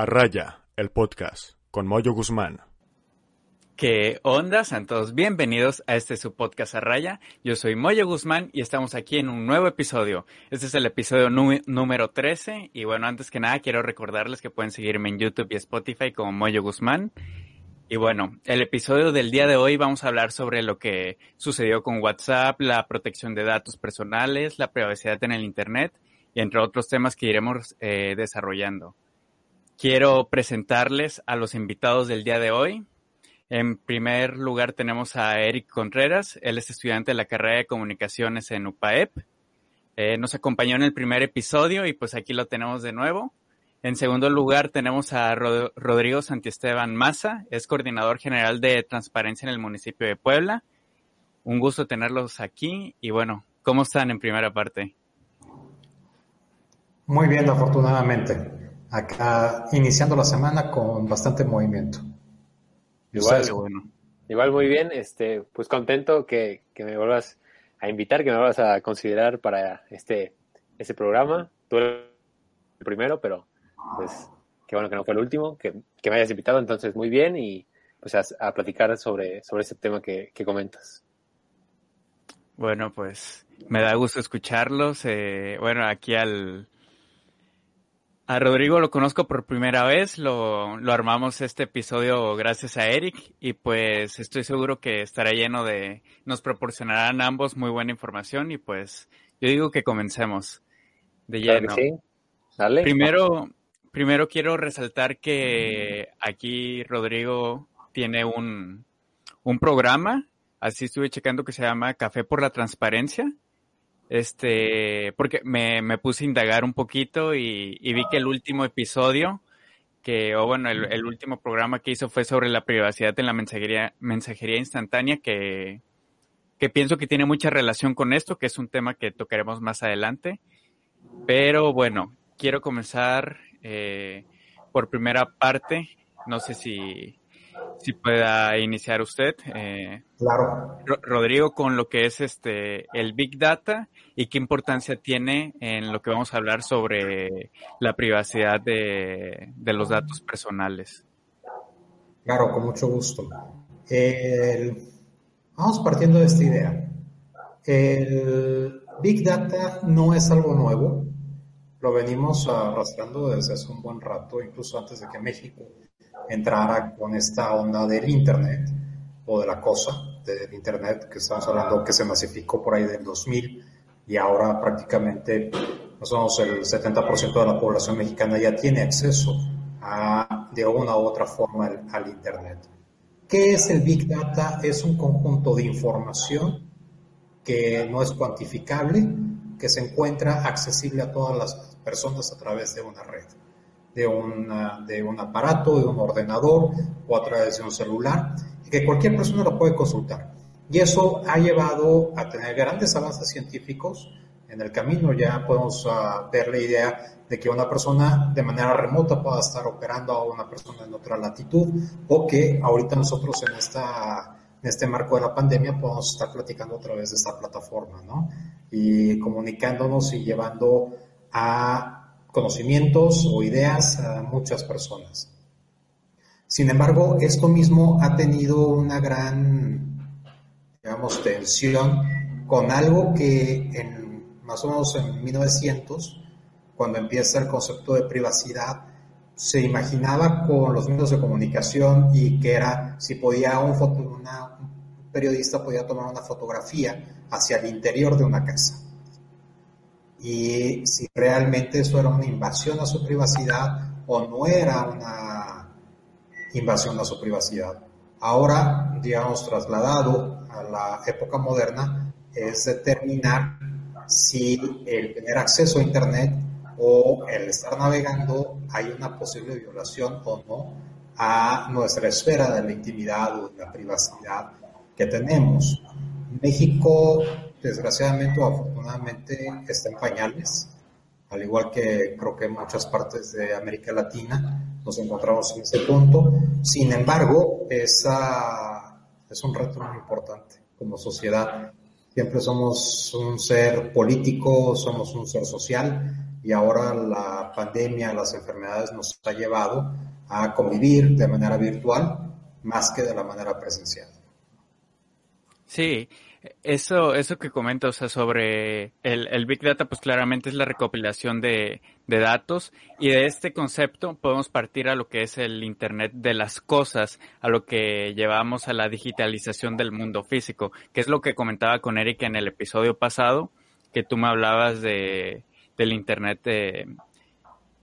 A Raya, el podcast, con Moyo Guzmán. ¿Qué onda, santos? Bienvenidos a este su podcast a raya. Yo soy Moyo Guzmán y estamos aquí en un nuevo episodio. Este es el episodio número 13 y bueno, antes que nada quiero recordarles que pueden seguirme en YouTube y Spotify como Moyo Guzmán. Y bueno, el episodio del día de hoy vamos a hablar sobre lo que sucedió con WhatsApp, la protección de datos personales, la privacidad en el Internet y entre otros temas que iremos eh, desarrollando. Quiero presentarles a los invitados del día de hoy. En primer lugar tenemos a Eric Contreras. Él es estudiante de la carrera de comunicaciones en UPAEP. Eh, nos acompañó en el primer episodio y pues aquí lo tenemos de nuevo. En segundo lugar tenemos a Rodrigo Santiesteban Maza. Es coordinador general de transparencia en el municipio de Puebla. Un gusto tenerlos aquí y bueno, ¿cómo están en primera parte? Muy bien, afortunadamente acá iniciando la semana con bastante movimiento. Igual, bueno. igual muy bien, este, pues contento que, me vuelvas a invitar, que me vuelvas a considerar para este, este programa. Tú eres el primero, pero pues qué bueno que no fue el último, que, me hayas invitado, entonces muy bien y pues a, platicar sobre, sobre ese tema que, comentas. Bueno, pues me da gusto escucharlos. Eh, bueno, aquí al, a Rodrigo lo conozco por primera vez, lo, lo, armamos este episodio gracias a Eric y pues estoy seguro que estará lleno de, nos proporcionarán ambos muy buena información y pues yo digo que comencemos de lleno. sí. Dale. Primero, primero quiero resaltar que aquí Rodrigo tiene un, un programa, así estuve checando que se llama Café por la Transparencia este, porque me, me puse a indagar un poquito y, vi que el último episodio, que, o bueno, el, último programa que hizo fue sobre la privacidad en la mensajería, mensajería instantánea, que, que pienso que tiene mucha relación con esto, que es un tema que tocaremos más adelante. Pero bueno, quiero comenzar eh, por primera parte. No sé si, si pueda iniciar usted. Eh, claro. Rodrigo, con lo que es este el Big Data y qué importancia tiene en lo que vamos a hablar sobre la privacidad de, los datos personales. Claro, con mucho gusto. vamos partiendo de esta idea. El Big Data no es algo nuevo, lo venimos arrastrando desde hace un buen rato, incluso antes de que México entrara con esta onda del Internet o de la cosa del Internet, que estamos hablando que se masificó por ahí del 2000 y ahora prácticamente nosotros el 70% de la población mexicana ya tiene acceso a, de una u otra forma al, Internet. ¿Qué es el Big Data? Es un conjunto de información que no es cuantificable, que se encuentra accesible a todas las personas a través de una red de, una, de un aparato, de un ordenador o a través de un celular, y que cualquier persona lo puede consultar. Y eso ha llevado a tener grandes avances científicos. En el camino ya podemos uh, ver la idea de que una persona de manera remota pueda estar operando a una persona en otra latitud o que ahorita nosotros en, esta, en este marco de la pandemia podemos estar platicando a través de esta plataforma, ¿no? Y comunicándonos y llevando a conocimientos o ideas a muchas personas. Sin embargo, esto mismo ha tenido una gran, digamos, tensión con algo que en, más o menos en 1900, cuando empieza el concepto de privacidad, se imaginaba con los medios de comunicación y que era si podía un, periodista podía tomar una fotografía hacia el interior de una casa y si realmente eso era una invasión a su privacidad o no era una invasión a su privacidad. Ahora, digamos, trasladado a la época moderna, es determinar si el tener acceso a Internet o el estar navegando hay una posible violación o no a nuestra esfera de la intimidad o de la privacidad que tenemos. México desgraciadamente o afortunadamente está en pañales, al igual que creo que en muchas partes de América Latina nos encontramos en ese punto. Sin embargo, esa, es un reto muy importante como sociedad. Siempre somos un ser político, somos un ser social y ahora la pandemia, las enfermedades nos ha llevado a convivir de manera virtual más que de la manera presencial. Sí, eso, eso que comentas, o sea, sobre el, Big Data, pues claramente es la recopilación de, de, datos y de este concepto podemos partir a lo que es el Internet de las cosas, a lo que llevamos a la digitalización del mundo físico, que es lo que comentaba con Eric en el episodio pasado, que tú me hablabas de, del Internet de,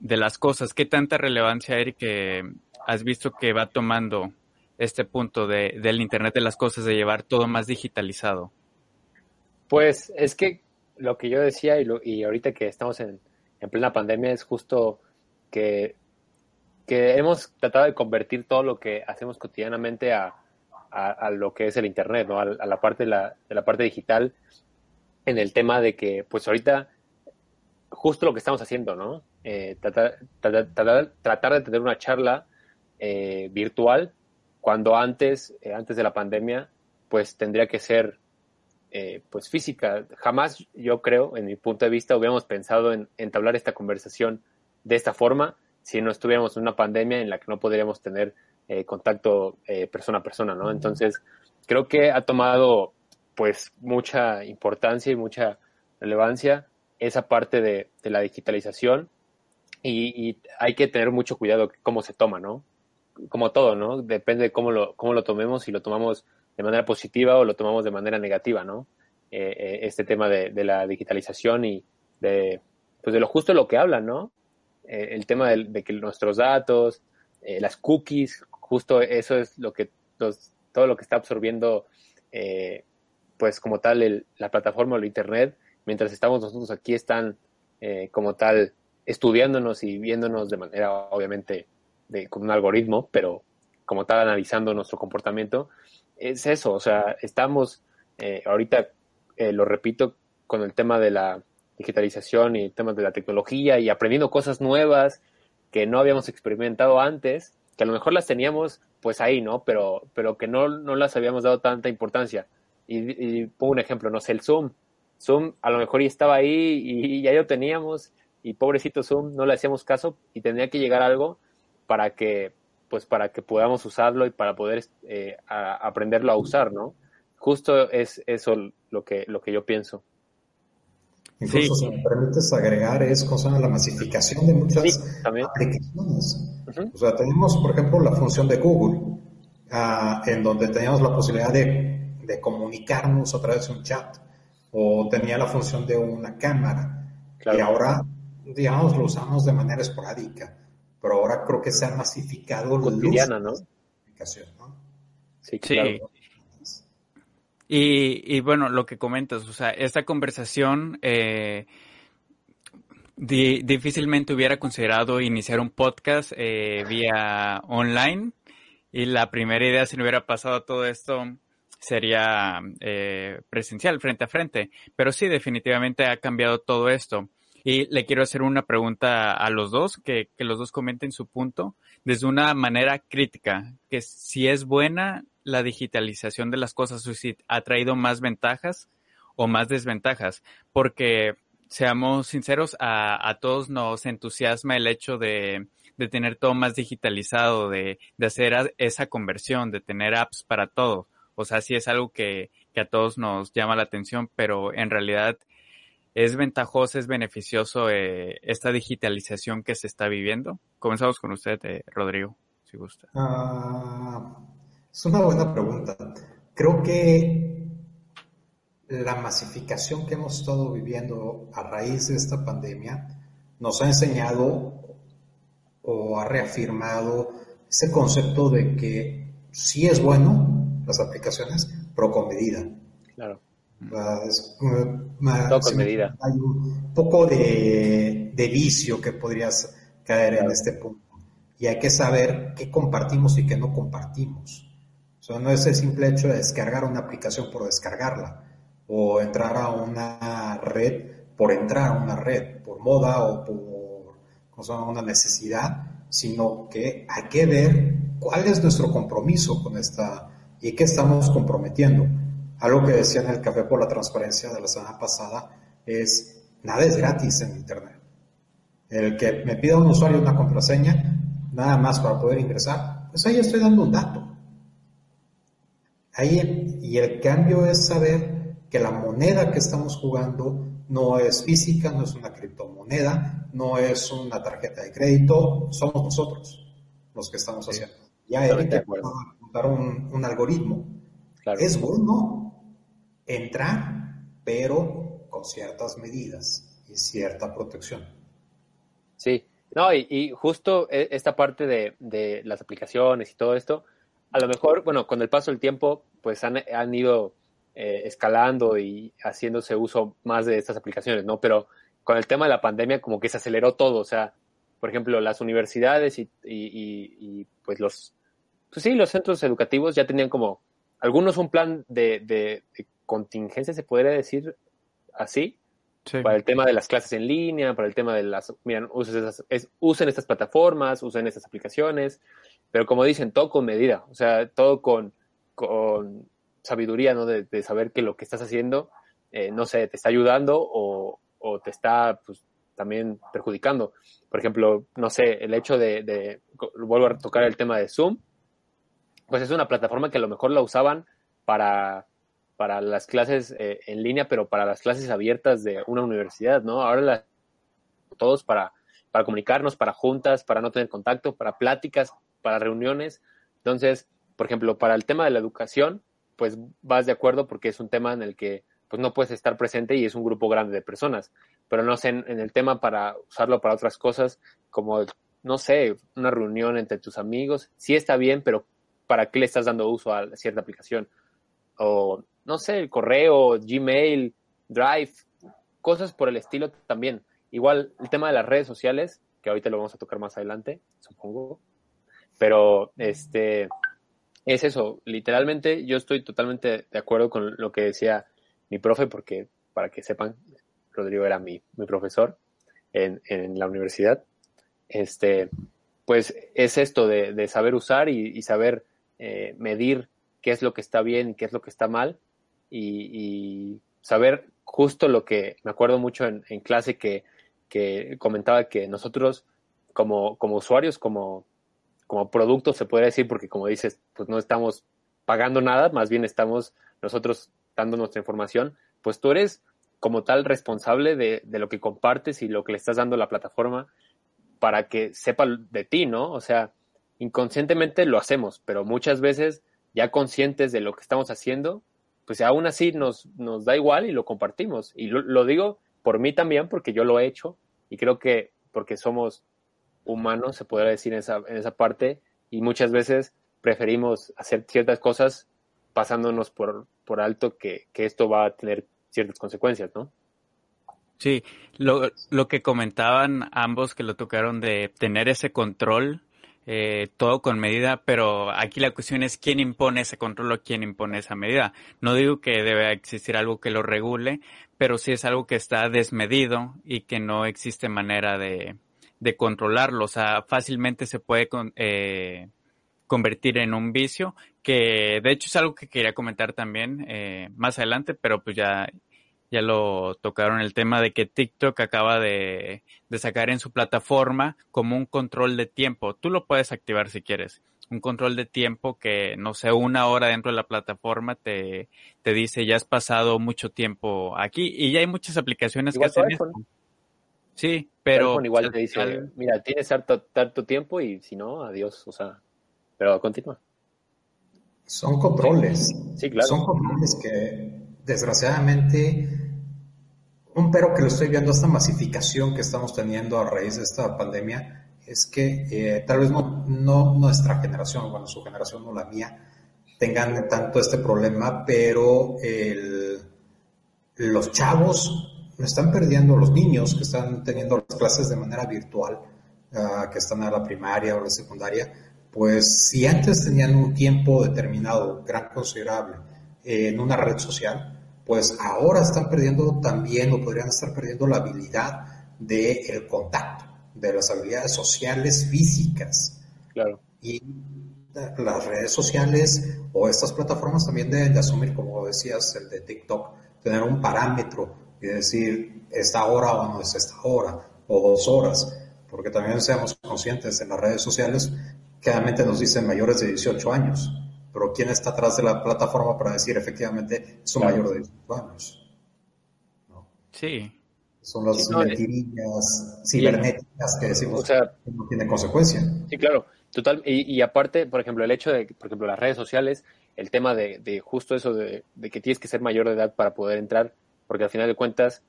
las cosas. ¿Qué tanta relevancia, Eric, has visto que va tomando este punto de, del Internet de las cosas, de llevar todo más digitalizado? Pues es que lo que yo decía y, lo, y ahorita que estamos en, en, plena pandemia es justo que, que, hemos tratado de convertir todo lo que hacemos cotidianamente a, a, lo que es el Internet, ¿no? a, la parte de la, de la parte digital en el tema de que pues ahorita justo lo que estamos haciendo, ¿no? Eh, tratar, tratar, de tener una charla eh, virtual cuando antes, eh, antes de la pandemia, pues tendría que ser pues física. Jamás yo creo, en mi punto de vista, hubiéramos pensado en entablar esta conversación de esta forma si no estuviéramos en una pandemia en la que no podríamos tener contacto persona a persona, ¿no? Entonces, creo que ha tomado pues mucha importancia y mucha relevancia esa parte de, la digitalización y, hay que tener mucho cuidado cómo se toma, ¿no? como todo, ¿no? Depende de cómo lo, cómo lo tomemos, si lo tomamos de manera positiva o lo tomamos de manera negativa, ¿no? Eh, eh, este tema de, la digitalización y de, pues de lo justo lo que hablan, ¿no? Eh, el tema de, que nuestros datos, las cookies, justo eso es lo que, todo lo que está absorbiendo, pues como tal, la plataforma o el Internet, mientras estamos nosotros aquí, están como tal estudiándonos y viéndonos de manera, obviamente, con un algoritmo, pero como tal analizando nuestro comportamiento, es eso, o sea, estamos eh, ahorita, eh, lo repito, con el tema de la digitalización y el tema de la tecnología y aprendiendo cosas nuevas que no habíamos experimentado antes, que a lo mejor las teníamos pues ahí, ¿no? Pero, pero que no, no las habíamos dado tanta importancia. Y, pongo un ejemplo, no sé, el Zoom. Zoom a lo mejor ya estaba ahí y, ya lo teníamos y pobrecito Zoom no le hacíamos caso y tendría que llegar algo para que pues para que podamos usarlo y para poder eh, aprenderlo a usar, ¿no? Justo es eso lo que, lo que yo pienso. Incluso, si me permites agregar, es cosa la masificación de muchas aplicaciones. O sea, tenemos, por ejemplo, la función de Google, ah, en donde teníamos la posibilidad de, de, comunicarnos a través de un chat, o tenía la función de una cámara, y ahora, digamos, lo usamos de manera esporádica pero ahora creo que se ha masificado cotidiana, ¿no? Sí, claro. Y, bueno, lo que comentas, o sea, esta conversación eh, difícilmente hubiera considerado iniciar un podcast eh, vía online y la primera idea si no hubiera pasado todo esto sería eh, presencial, frente a frente. Pero sí, definitivamente ha cambiado todo esto. Y le quiero hacer una pregunta a los dos, que, los dos comenten su punto desde una manera crítica, que si es buena la digitalización de las cosas o si ha traído más ventajas o más desventajas, porque seamos sinceros, a, a todos nos entusiasma el hecho de, de tener todo más digitalizado, de, de, hacer esa conversión, de tener apps para todo. O sea, sí es algo que, a todos nos llama la atención, pero en realidad ¿Es ventajoso, es beneficioso eh, esta digitalización que se está viviendo? Comenzamos con usted, eh, Rodrigo, si gusta. Ah, es una buena pregunta. Creo que la masificación que hemos estado viviendo a raíz de esta pandemia nos ha enseñado o ha reafirmado ese concepto de que sí es bueno las aplicaciones, pero con medida. Claro. medida. Hay un poco de, vicio que podrías caer en este punto. Y hay que saber qué compartimos y qué no compartimos. O sea, no es el simple hecho de descargar una aplicación por descargarla o entrar a una red por entrar a una red, por moda o por una necesidad, sino que hay que ver cuál es nuestro compromiso con esta y qué estamos comprometiendo. Algo que decía en el Café por la Transparencia de la semana pasada es, nada es gratis en Internet. El que me pida un usuario una contraseña, nada más para poder ingresar, pues ahí estoy dando un dato. Ahí, y el cambio es saber que la moneda que estamos jugando no es física, no es una criptomoneda, no es una tarjeta de crédito, somos nosotros los que estamos haciendo. Ya un, un algoritmo. Es bueno entrar, pero con ciertas medidas y cierta protección. Sí, no, y, justo e, esta parte de, de, las aplicaciones y todo esto, a lo mejor, bueno, con el paso del tiempo, pues han, han ido eh, escalando y haciéndose uso más de estas aplicaciones, ¿no? Pero con el tema de la pandemia como que se aceleró todo, o sea, por ejemplo, las universidades y, y, pues los, pues sí, los centros educativos ya tenían como, algunos un plan de, de, contingencia, se podría decir así, para el tema de las clases en línea, para el tema de las, miren, usen, usen estas plataformas, usen estas aplicaciones, pero como dicen, todo con medida, o sea, todo con, con sabiduría, ¿no? De, saber que lo que estás haciendo, eh, no sé, te está ayudando o, te está, pues, también perjudicando. Por ejemplo, no sé, el hecho de, vuelvo a tocar el tema de Zoom, pues es una plataforma que a lo mejor la usaban para, para las clases eh, en línea, pero para las clases abiertas de una universidad, ¿no? Ahora la, todos para, para comunicarnos, para juntas, para no tener contacto, para pláticas, para reuniones. Entonces, por ejemplo, para el tema de la educación, pues vas de acuerdo porque es un tema en el que pues no puedes estar presente y es un grupo grande de personas. Pero no sé, en, el tema para usarlo para otras cosas, como, no sé, una reunión entre tus amigos, sí está bien, pero ¿para qué le estás dando uso a cierta aplicación? O, no sé, el correo, Gmail, Drive, cosas por el estilo también. Igual el tema de las redes sociales, que ahorita lo vamos a tocar más adelante, supongo. Pero, este, es eso, literalmente yo estoy totalmente de acuerdo con lo que decía mi profe, porque para que sepan, Rodrigo era mi, mi profesor en, en, la universidad. Este, pues es esto de, de saber usar y, saber eh, medir qué es lo que está bien y qué es lo que está mal y, saber justo lo que me acuerdo mucho en, clase que, que comentaba que nosotros como, como usuarios, como, como producto, se podría decir, porque como dices, pues no estamos pagando nada, más bien estamos nosotros dando nuestra información, pues tú eres como tal responsable de, de lo que compartes y lo que le estás dando a la plataforma para que sepa de ti, ¿no? O sea, inconscientemente lo hacemos, pero muchas veces ya conscientes de lo que estamos haciendo, pues aún así nos, nos da igual y lo compartimos. Y lo, digo por mí también, porque yo lo he hecho y creo que porque somos humano, se podría decir en esa, en esa parte, y muchas veces preferimos hacer ciertas cosas pasándonos por, por alto que, esto va a tener ciertas consecuencias, ¿no? Sí, lo, lo que comentaban ambos que lo tocaron de tener ese control, eh, todo con medida, pero aquí la cuestión es quién impone ese control o quién impone esa medida. No digo que debe existir algo que lo regule, pero sí es algo que está desmedido y que no existe manera de, de controlarlo. O sea, fácilmente se puede eh, convertir en un vicio, que de hecho es algo que quería comentar también eh, más adelante, pero pues ya, ya lo tocaron el tema de que TikTok acaba de, de sacar en su plataforma como un control de tiempo. Tú lo puedes activar si quieres un control de tiempo que, no sé, una hora dentro de la plataforma te, te dice ya has pasado mucho tiempo aquí y ya hay muchas aplicaciones que hacen eso. Sí, pero... igual te dice, mira, tienes harto, tanto tiempo y si no, adiós, o sea, pero continúa. Son controles. Sí, claro. Son controles que, desgraciadamente, un pero que lo estoy viendo, esta masificación que estamos teniendo a raíz de esta pandemia, es que eh, tal vez no, nuestra generación, bueno, su generación no la mía, tengan tanto este problema, pero los chavos están perdiendo los niños que están teniendo las clases de manera virtual, ah, que están a la primaria o la secundaria, pues si antes tenían un tiempo determinado, gran considerable, en una red social, pues ahora están perdiendo también o podrían estar perdiendo la habilidad del contacto, de las habilidades sociales físicas. Claro. Y las redes sociales o estas plataformas también deben de asumir, como decías, el de TikTok, tener un parámetro y decir esta hora o no es esta hora o dos horas, porque también seamos conscientes en las redes sociales, claramente nos dicen mayores de 18 años, pero ¿quién está atrás de la plataforma para decir efectivamente es un mayor de 18 años? Sí. Son las mentirillas cibernéticas que decimos que no tiene consecuencia. Sí, claro. Total, y, aparte, por ejemplo, el hecho de, por ejemplo, las redes sociales, el tema de, justo eso de, que tienes que ser mayor de edad para poder entrar, porque al final de cuentas,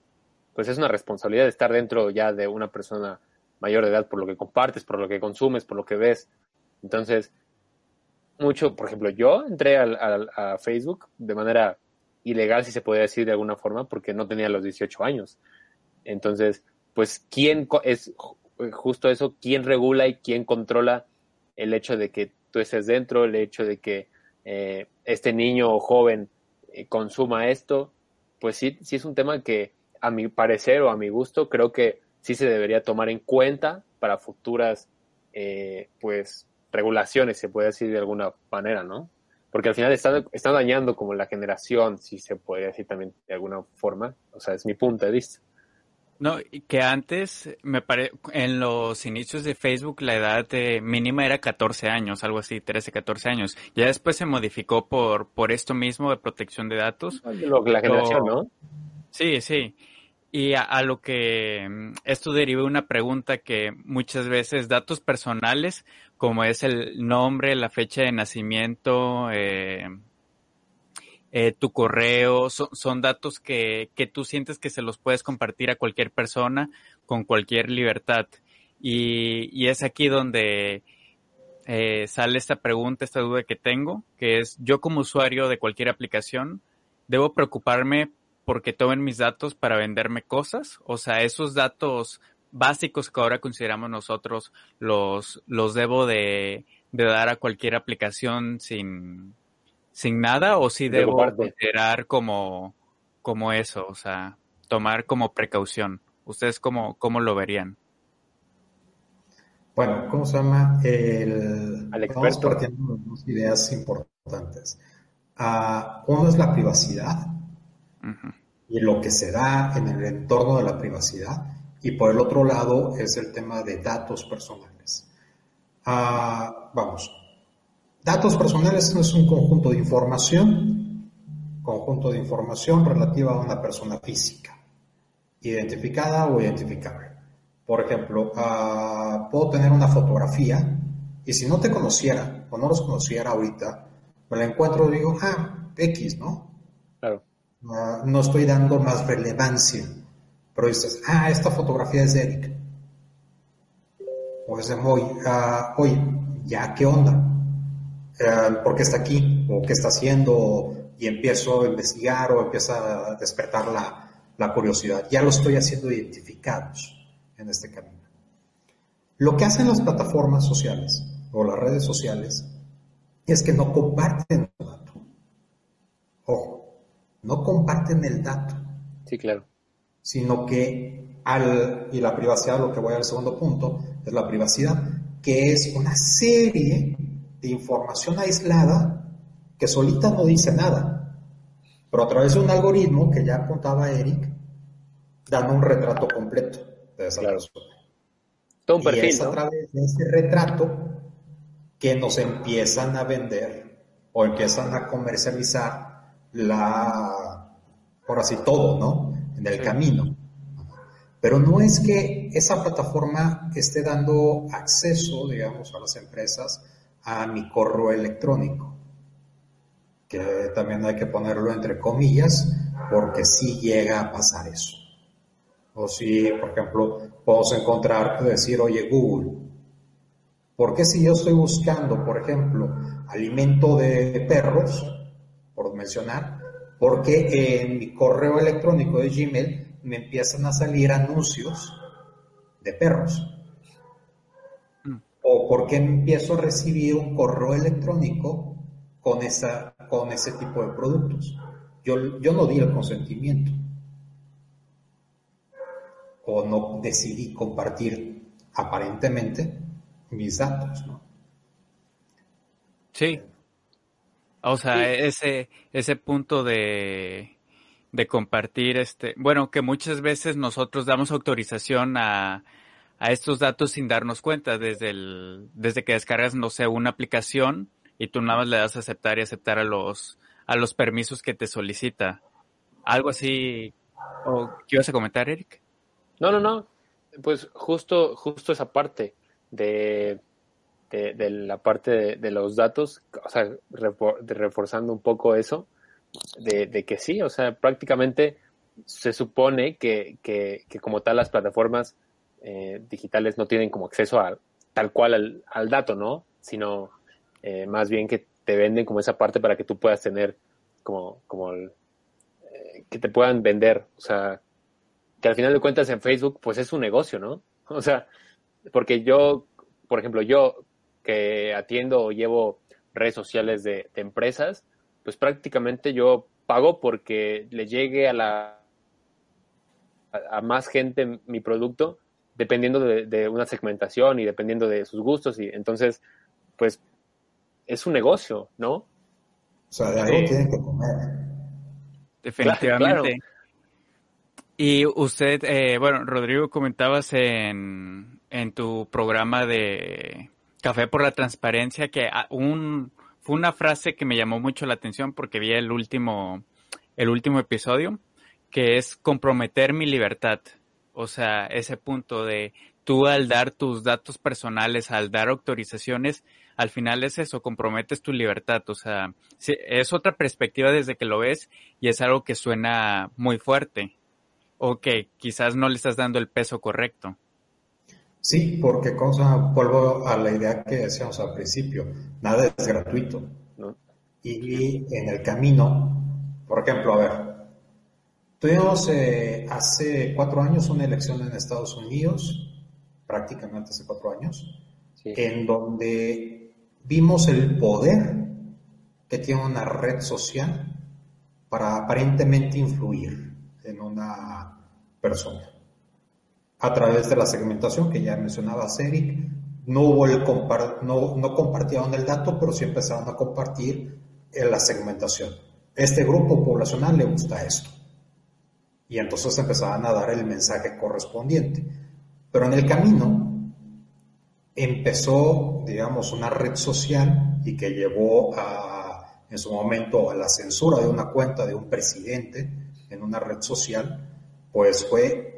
pues es una responsabilidad de estar dentro ya de una persona mayor de edad por lo que compartes, por lo que consumes, por lo que ves. Entonces, mucho, por ejemplo, yo entré a Facebook de manera ilegal, si se puede decir de alguna forma, porque no tenía los 18 años. Entonces, pues, ¿quién es justo eso? ¿Quién regula y quién controla el hecho de que tú estés dentro, el hecho de que eh, este niño o joven eh, consuma esto? Pues sí, sí es un tema que a mi parecer o a mi gusto creo que sí se debería tomar en cuenta para futuras, eh, pues, regulaciones, se puede decir de alguna manera, ¿no? Porque al final está, está dañando como la generación, si se puede decir también de alguna forma. O sea, es mi punto de vista. No, que antes, me pare... en los inicios de Facebook la edad mínima era 14 años, algo así, 13, 14 años. Ya después se modificó por, por esto mismo de protección de datos. Lo, la generación, ¿no? Sí, sí. Y a, lo que mm, esto deriva una pregunta que muchas veces datos personales, como es el nombre, la fecha de nacimiento, eh, eh, tu correo, son, datos que, que, tú sientes que se los puedes compartir a cualquier persona con cualquier libertad. Y, y es aquí donde eh, sale esta pregunta, esta duda que tengo, que es yo como usuario de cualquier aplicación, ¿debo preocuparme porque tomen mis datos para venderme cosas? O sea, esos datos básicos que ahora consideramos nosotros los, los debo de, de dar a cualquier aplicación sin, sin nada o si debo considerar como, como eso, o sea, tomar como precaución. ¿Ustedes cómo, cómo lo verían? Bueno, ¿cómo se llama? El, Al experto. partiendo dos ideas importantes. Uh, uno es la privacidad y lo que se da en el entorno de la privacidad. Y por el otro lado es el tema de datos personales. Uh, vamos, Datos personales es un conjunto de información, conjunto de información relativa a una persona física, identificada o identificable. Por ejemplo, ah, puedo tener una fotografía y si no te conociera o no los conociera ahorita, me la encuentro y digo, ah, X, ¿no? Ah, no estoy dando más relevancia. Pero dices, ah, esta fotografía es de Eric. O es de Moy. Ah, oye, ¿ya qué onda? eh, por qué está aquí o qué está haciendo y empiezo a investigar o empieza a despertar la, la curiosidad. Ya lo estoy haciendo identificados en este camino. Lo que hacen las plataformas sociales o las redes sociales es que no comparten el dato. Ojo, no comparten el dato. Sí, claro. Sino que al, y la privacidad, lo que voy al segundo punto, es la privacidad, que es una serie de información aislada que solita no dice nada, pero a través de un algoritmo que ya contaba Eric, dando un retrato completo de esa persona. Todo un perfil, y es a través de ese retrato que nos empiezan a vender o empiezan a comercializar la, por así todo, ¿no? En el camino. Pero no es que esa plataforma esté dando acceso, digamos, a las empresas a mi correo electrónico, que también hay que ponerlo entre comillas, porque si llega a pasar eso. O si, por ejemplo, podemos encontrar, decir, oye Google, ¿por qué si yo estoy buscando, por ejemplo, alimento de perros, por mencionar, porque en mi correo electrónico de Gmail me empiezan a salir anuncios de perros? o por qué empiezo a recibir un correo electrónico con, esa, con ese tipo de productos. Yo, yo no di el consentimiento o no decidí compartir aparentemente mis datos, ¿no? Sí. O sea, ese, ese punto de, de compartir este, bueno, que muchas veces nosotros damos autorización a, a estos datos sin darnos cuenta desde el, desde que descargas, no sé, una aplicación y tú nada más le das a aceptar y aceptar a los, a los permisos que te solicita. Algo así, ¿o qué ibas a comentar, Eric? No, no, no. Pues justo, justo esa parte de, de, la parte de, los datos, o sea, reforzando un poco eso, de, que sí, o sea, prácticamente se supone que, que, como tal las plataformas eh, digitales no tienen como acceso a tal cual al, dato, ¿no? Sino eh, más bien que te venden como esa parte para que tú puedas tener como, como eh, que te puedan vender, o sea, que al final de cuentas en Facebook pues es un negocio, ¿no? O sea, porque yo, por ejemplo, yo que atiendo o llevo redes sociales de, de empresas, pues prácticamente yo pago porque le llegue a la a, más gente mi producto dependiendo de, una segmentación y dependiendo de sus gustos y entonces pues es un negocio, ¿no? O sea, de algo tienen que comer. Definitivamente. Y usted, eh, bueno, Rodrigo, comentabas en, en tu programa de Café por la Transparencia que un, fue una frase que me llamó mucho la atención porque vi el último, el último episodio que es comprometer mi libertad. O sea, ese punto de tú al dar tus datos personales, al dar autorizaciones, al final es eso, comprometes tu libertad. O sea, es otra perspectiva desde que lo ves y es algo que suena muy fuerte o que quizás no le estás dando el peso correcto. Sí, porque cosa, vuelvo a la idea que decíamos al principio, nada es gratuito. Y en el camino, por ejemplo, a ver, Tuvimos eh, hace cuatro años una elección en Estados Unidos, prácticamente hace cuatro años, en donde vimos el poder que tiene una red social para aparentemente influir en una persona. A través de la segmentación que ya mencionaba Eric, no, hubo el no, compartieron el dato, pero sí empezaron a compartir en la segmentación. Este grupo poblacional le gusta esto y entonces empezaban a dar el mensaje correspondiente. Pero en el camino empezó, digamos, una red social y que llevó a, en su momento a la censura de una cuenta de un presidente en una red social, pues fue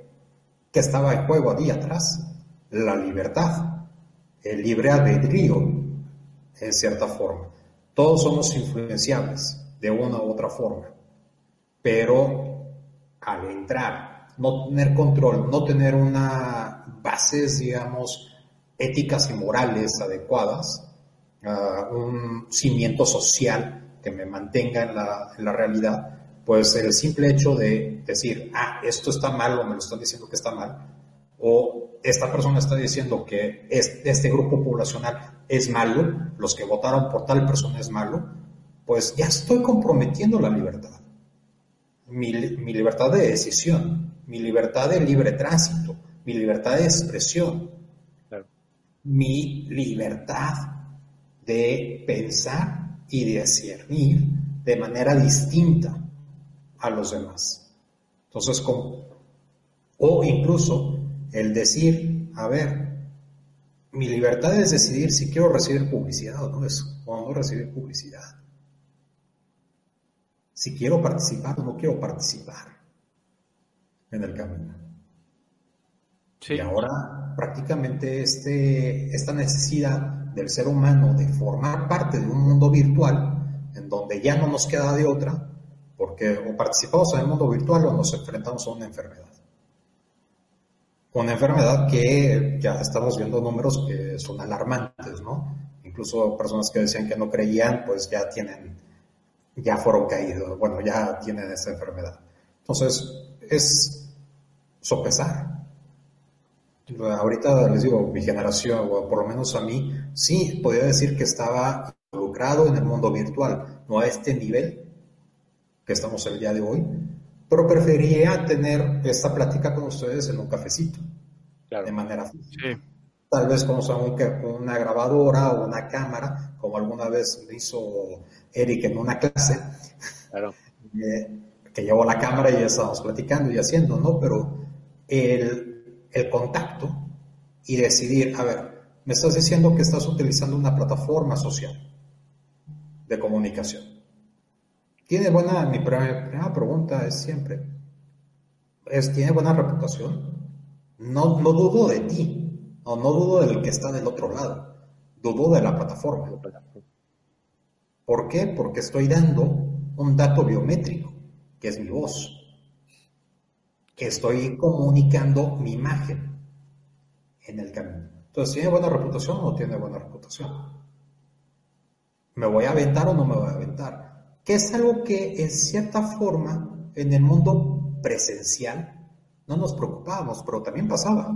estaba en juego allí atrás la libertad, el libre albedrío, en cierta forma. Todos somos influenciables de una u otra forma, pero al entrar, no tener control, no tener una bases, digamos, éticas y morales adecuadas, ah, un cimiento social que me mantenga en la, en la, realidad, pues el simple hecho de decir, ah, esto está mal o me lo están diciendo que está mal, o esta persona está diciendo que este grupo poblacional es malo, los que votaron por tal persona es malo, pues ya estoy comprometiendo la libertad. Mi, libertad de decisión, mi libertad de libre tránsito, mi libertad de expresión, mi libertad de pensar y de discernir de manera distinta a los demás. Entonces, o incluso el decir, a ver, mi libertad es decidir si quiero recibir publicidad o no, es, o no recibir publicidad si quiero participar o no quiero participar en el camino. Y ahora prácticamente este, esta necesidad del ser humano de formar parte de un mundo virtual, en donde ya no nos queda de otra, porque o participamos en el mundo virtual o nos enfrentamos a una enfermedad. Una enfermedad que ya estamos viendo números que son alarmantes, ¿no? Incluso personas que decían que no creían, pues ya tienen ya fueron caídos, bueno, ya tienen esa enfermedad. Entonces, es sopesar. Ahorita les digo, mi generación, o por lo menos a mí, sí, podría decir que estaba involucrado en el mundo virtual, no a este nivel que estamos el día de hoy, pero preferiría tener esta plática con ustedes en un cafecito, de manera física. Tal vez con una grabadora o una cámara, como alguna vez me hizo Eric en una clase, eh, que llevó la cámara y ya estábamos platicando y haciendo, ¿no? Pero el, el contacto y decidir, a ver, me estás diciendo que estás utilizando una plataforma social de comunicación. ¿Tiene buena, mi primera pregunta es siempre, ¿es, ¿tiene buena reputación? No, no dudo de ti, o no dudo del que está del otro lado, dudo de la plataforma. ¿Por qué? Porque estoy dando un dato biométrico, que es mi voz, que estoy comunicando mi imagen en el camino. Entonces, ¿tiene buena reputación o no tiene buena reputación? ¿Me voy a aventar o no me voy a aventar? Que es algo que en cierta forma en el mundo presencial no nos preocupábamos, pero también pasaba.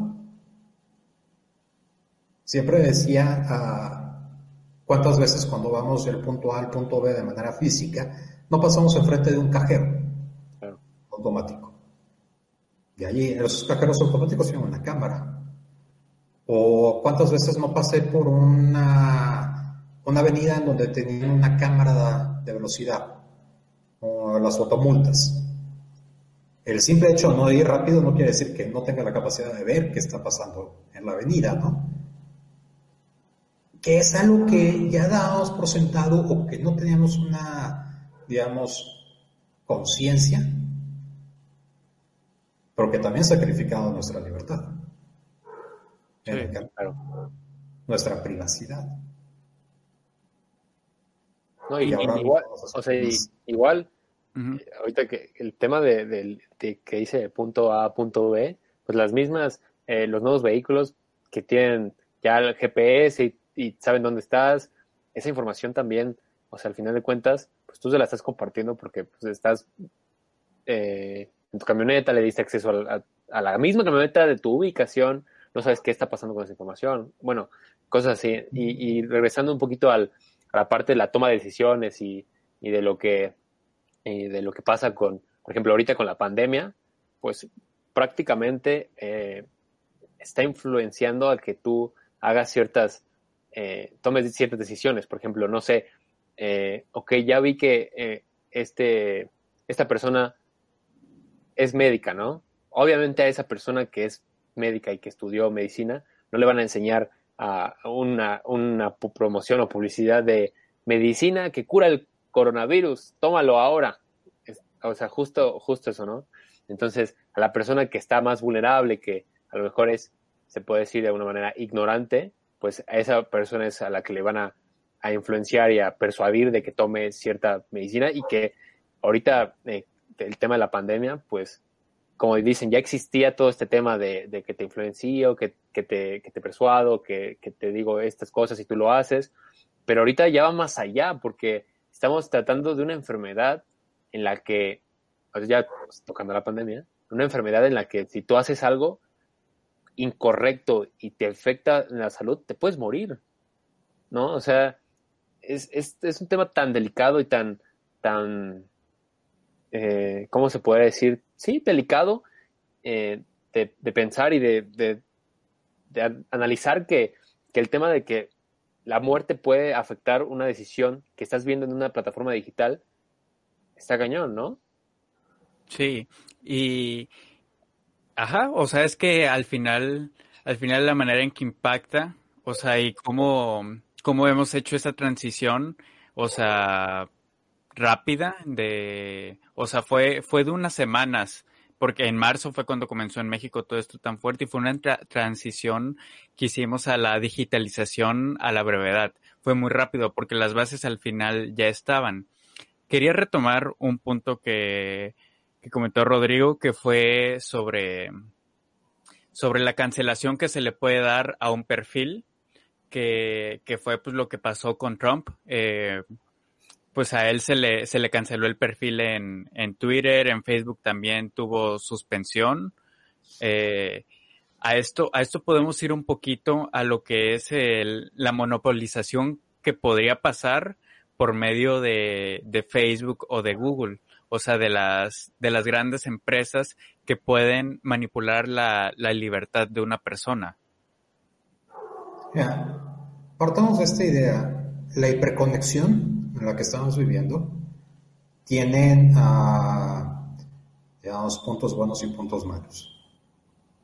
Siempre decía ah, cuántas veces cuando vamos del punto A al punto B de manera física, no pasamos enfrente de un cajero automático. Y allí, esos cajeros automáticos tienen una cámara. O cuántas veces no pasé por una, una avenida en donde tenían una cámara de velocidad, o las fotomultas. El simple hecho de no ir rápido no quiere decir que no tenga la capacidad de ver qué está pasando en la avenida, ¿no? Que es algo que ya dábamos por sentado o que no teníamos una, digamos, conciencia, pero que también ha sacrificado nuestra libertad nuestra privacidad. No, y, igual, o sea, igual ahorita que el tema de, que dice punto A, punto B, pues las mismas, eh, los nuevos vehículos que tienen ya el GPS y, saben dónde estás, esa información también, o sea, al final de cuentas, pues tú se la estás compartiendo porque pues estás eh, en tu camioneta, le diste acceso a, a, la misma camioneta de tu ubicación, no sabes qué está pasando con esa información. Bueno, cosas así. Y, regresando un poquito al, a la parte de la toma de decisiones y, de lo que de lo que pasa con, por ejemplo, ahorita con la pandemia, pues prácticamente eh, está influenciando a que tú hagas ciertas, eh, tomes ciertas decisiones. Por ejemplo, no sé, eh, ok, ya vi que este, esta persona es médica, ¿no? Obviamente a esa persona que es médica y que estudió medicina, no le van a enseñar a una, una promoción o publicidad de medicina que cura el coronavirus, tómalo ahora. o sea, justo, justo eso, ¿no? Entonces, a la persona que está más vulnerable, que a lo mejor es, se puede decir de alguna manera, ignorante, pues a esa persona es a la que le van a, influenciar y a persuadir de que tome cierta medicina y que ahorita eh, el tema de la pandemia, pues como dicen, ya existía todo este tema de, que te influencio, que, que, te, que te persuado, que, te digo estas cosas y tú lo haces, pero ahorita ya va más allá porque estamos tratando de una enfermedad en la que, ya tocando la pandemia, una enfermedad en la que si tú haces algo incorrecto y te afecta en la salud, te puedes morir, ¿no? O sea, es, es, es un tema tan delicado y tan, tan, eh, ¿cómo se puede decir? Sí, delicado eh, de, pensar y de, analizar que, el tema de que la muerte puede afectar una decisión que estás viendo en una plataforma digital está cañón, ¿no? Sí, y ajá, o sea, es que al final, al final la manera en que impacta, o sea, y cómo, cómo hemos hecho esa transición, o sea, rápida de, o sea, fue, fue de unas semanas, porque en marzo fue cuando comenzó en México todo esto tan fuerte y fue una transición que hicimos a la digitalización a la brevedad. Fue muy rápido porque las bases al final ya estaban. Quería retomar un punto que, que comentó Rodrigo, que fue sobre, sobre la cancelación que se le puede dar a un perfil, que, que fue pues lo que pasó con Trump. Eh, pues a él se le, se le canceló el perfil en, en Twitter, en Facebook también tuvo suspensión. Eh, a esto, a esto podemos ir un poquito a lo que es el, la monopolización que podría pasar por medio de, de, Facebook o de Google, o sea, de las, de las grandes empresas que pueden manipular la, la libertad de una persona. Ya, partamos esta idea. La hiperconexión en la que estamos viviendo tienen, digamos, puntos buenos y puntos malos.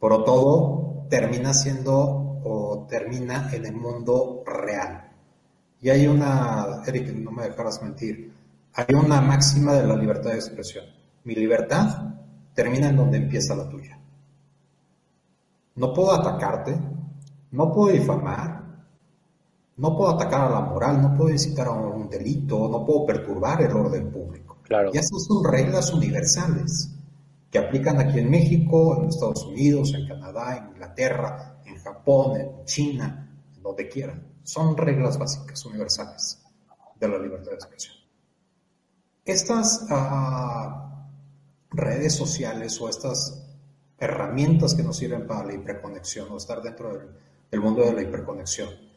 Pero todo termina siendo o termina en el mundo real. Y hay una, Eric, no me dejarás mentir, hay una máxima de la libertad de expresión. Mi libertad termina en donde empieza la tuya. No puedo atacarte, no puedo difamar, no puedo atacar a la moral, no puedo incitar a un delito, no puedo perturbar el orden público. Claro. Y esas son reglas universales que aplican aquí en México, en Estados Unidos, en Canadá, en Inglaterra, en Japón, en China, en donde quieran. Son reglas básicas, universales de la libertad de expresión. Estas ah, redes sociales o estas herramientas que nos sirven para la hiperconexión o estar dentro del mundo de la hiperconexión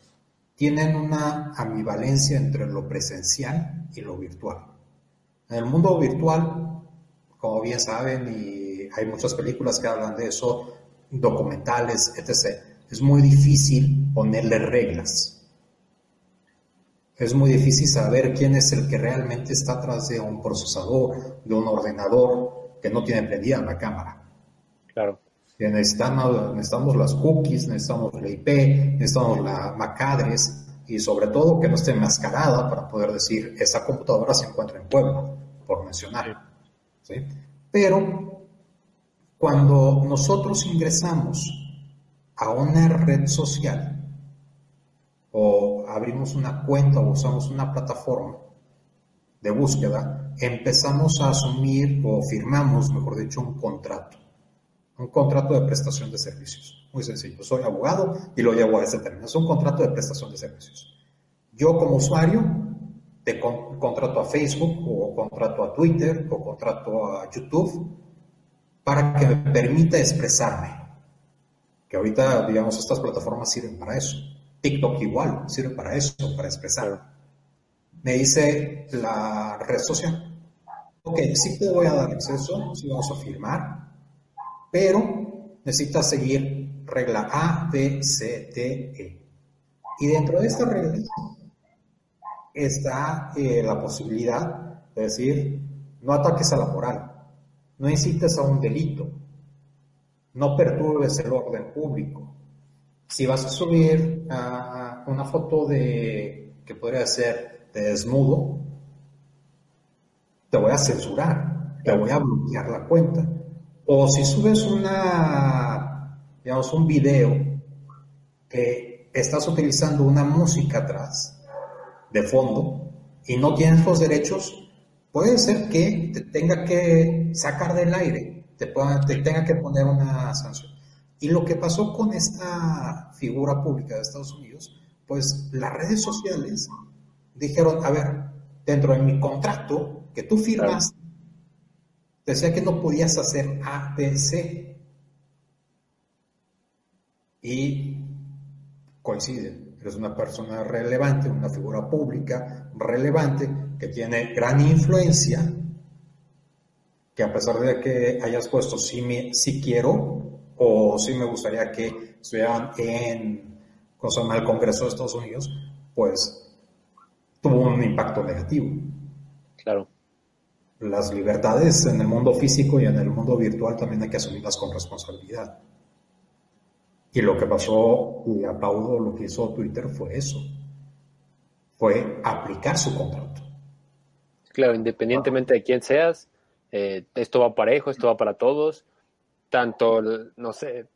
tienen una ambivalencia entre lo presencial y lo virtual. En el mundo virtual, como bien saben, y hay muchas películas que hablan de eso, documentales, etc., es muy difícil ponerle reglas. Es muy difícil saber quién es el que realmente está atrás de un procesador, de un ordenador que no tiene prendida la cámara. Claro necesitamos, necesitamos las cookies, necesitamos la IP, necesitamos la MAC y sobre todo que no esté enmascarada para poder decir esa computadora se encuentra en Puebla, por mencionar. Pero cuando nosotros ingresamos a una red social o abrimos una cuenta o usamos una plataforma de búsqueda, empezamos a asumir o firmamos, mejor dicho, un contrato un contrato de prestación de servicios. Muy sencillo. Soy abogado y lo llevo a ese término. Es un contrato de prestación de servicios. Yo como usuario te contrato a Facebook o contrato a Twitter o contrato a YouTube para que me permita expresarme. Que ahorita, digamos, estas plataformas sirven para eso. TikTok igual sirve para eso, para expresar. Me dice la red social, ok, sí te voy a dar acceso, sí vamos a firmar, pero necesitas seguir regla A, B, C, D, E. Y dentro de esta regla está eh, la posibilidad de decir, no ataques a la moral, no incites a un delito, no perturbes el orden público. Si vas a subir una foto de, que podría ser de desnudo, te voy a censurar, te voy a bloquear la cuenta. O si subes una, digamos, un video que estás utilizando una música atrás, de fondo, y no tienes los derechos, puede ser que te tenga que sacar del aire, te, te tenga que poner una sanción. Y lo que pasó con esta figura pública de Estados Unidos, pues las redes sociales dijeron, a ver, dentro de mi contrato que tú firmas, decía que no podías hacer A, B, C. Y coincide, eres una persona relevante, una figura pública relevante que tiene gran influencia, que a pesar de que hayas puesto si, me, si quiero o si me gustaría que estuvieran en, en el Congreso de Estados Unidos, pues tuvo un impacto negativo. Las libertades en el mundo físico y en el mundo virtual también hay que asumirlas con responsabilidad. Y lo que pasó, y aplaudo lo que hizo Twitter, fue eso. Fue aplicar su contrato. Claro, independientemente de quién seas, eh, esto va parejo, esto va para todos. Tanto, no sé,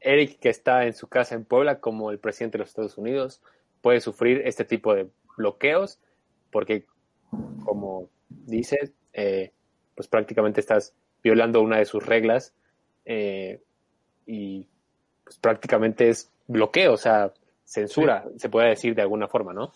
Eric que está en su casa en Puebla como el presidente de los Estados Unidos puede sufrir este tipo de bloqueos porque, como dices, eh, pues prácticamente estás violando una de sus reglas eh, y pues prácticamente es bloqueo, o sea, censura, se puede decir de alguna forma, ¿no?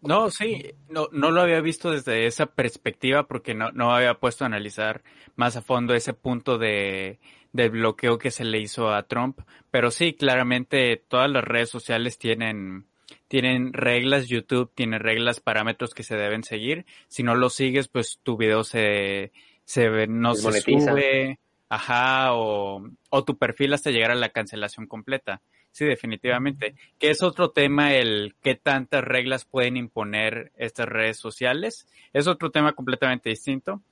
No, sí, no, no lo había visto desde esa perspectiva porque no, no había puesto a analizar más a fondo ese punto de, del bloqueo que se le hizo a Trump, pero sí, claramente todas las redes sociales tienen tienen reglas, YouTube tiene reglas, parámetros que se deben seguir. Si no lo sigues, pues tu video se, se no se sube, ajá, o, o tu perfil hasta llegar a la cancelación completa. Sí, definitivamente. Que es otro tema el qué tantas reglas pueden imponer estas redes sociales. Es otro tema completamente distinto.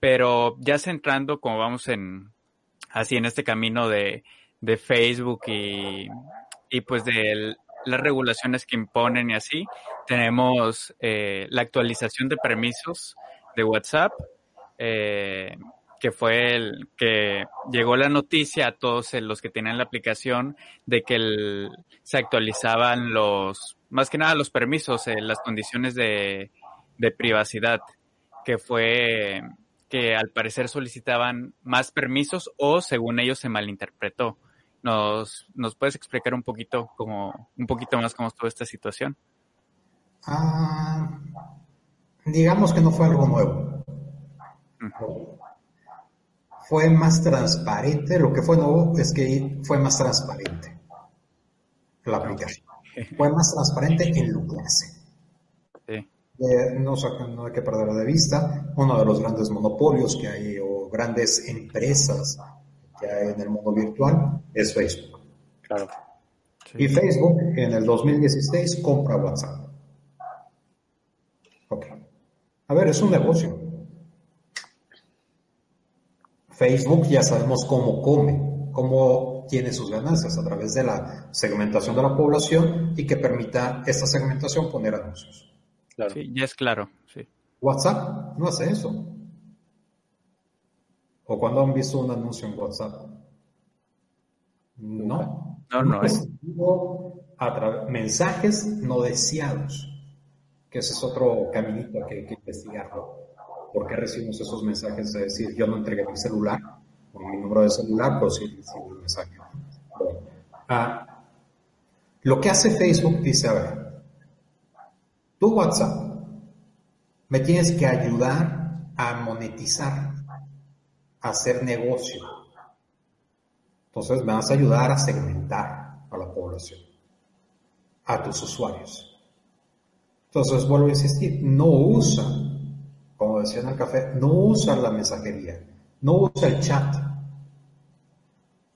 Pero ya centrando, como vamos en, así en este camino de, de Facebook y, y pues de las regulaciones que imponen y así. Tenemos eh, la actualización de permisos de WhatsApp, eh, que fue el que llegó la noticia a todos los que tienen la aplicación de que se actualizaban los, más que nada los permisos, eh, las condiciones de, de privacidad, que fue que al parecer solicitaban más permisos o según ellos se malinterpretó. ¿Nos, nos puedes explicar un poquito, como, un poquito más cómo estuvo esta situación? Ah, digamos que no fue algo nuevo. Fue más transparente. Lo que fue nuevo es que fue más transparente la aplicación. Fue más transparente en lo que hace. Eh, no, no, hay que perder de vista uno de los grandes monopolios que hay o grandes empresas que hay en el mundo virtual es Facebook. Claro. Y Facebook en el 2016 compra WhatsApp. Ok. A ver, es un negocio. Facebook ya sabemos cómo come, cómo tiene sus ganancias a través de la segmentación de la población y que permita esta segmentación poner anuncios. Claro. Sí, ya es claro, sí. WhatsApp no hace eso. ¿O cuando han visto un anuncio en WhatsApp? No. No, no. Es... mensajes no deseados, que ese es otro caminito que hay que investigarlo. ¿Por qué recibimos esos mensajes de decir, yo no entregué mi celular, o mi número de celular, pero sí recibí un mensaje? Ah, lo que hace Facebook dice, a ver, tu WhatsApp me tienes que ayudar a monetizar hacer negocio. Entonces me vas a ayudar a segmentar a la población, a tus usuarios. Entonces vuelvo a insistir, no usa, como decía en el café, no usa la mensajería, no usa el chat.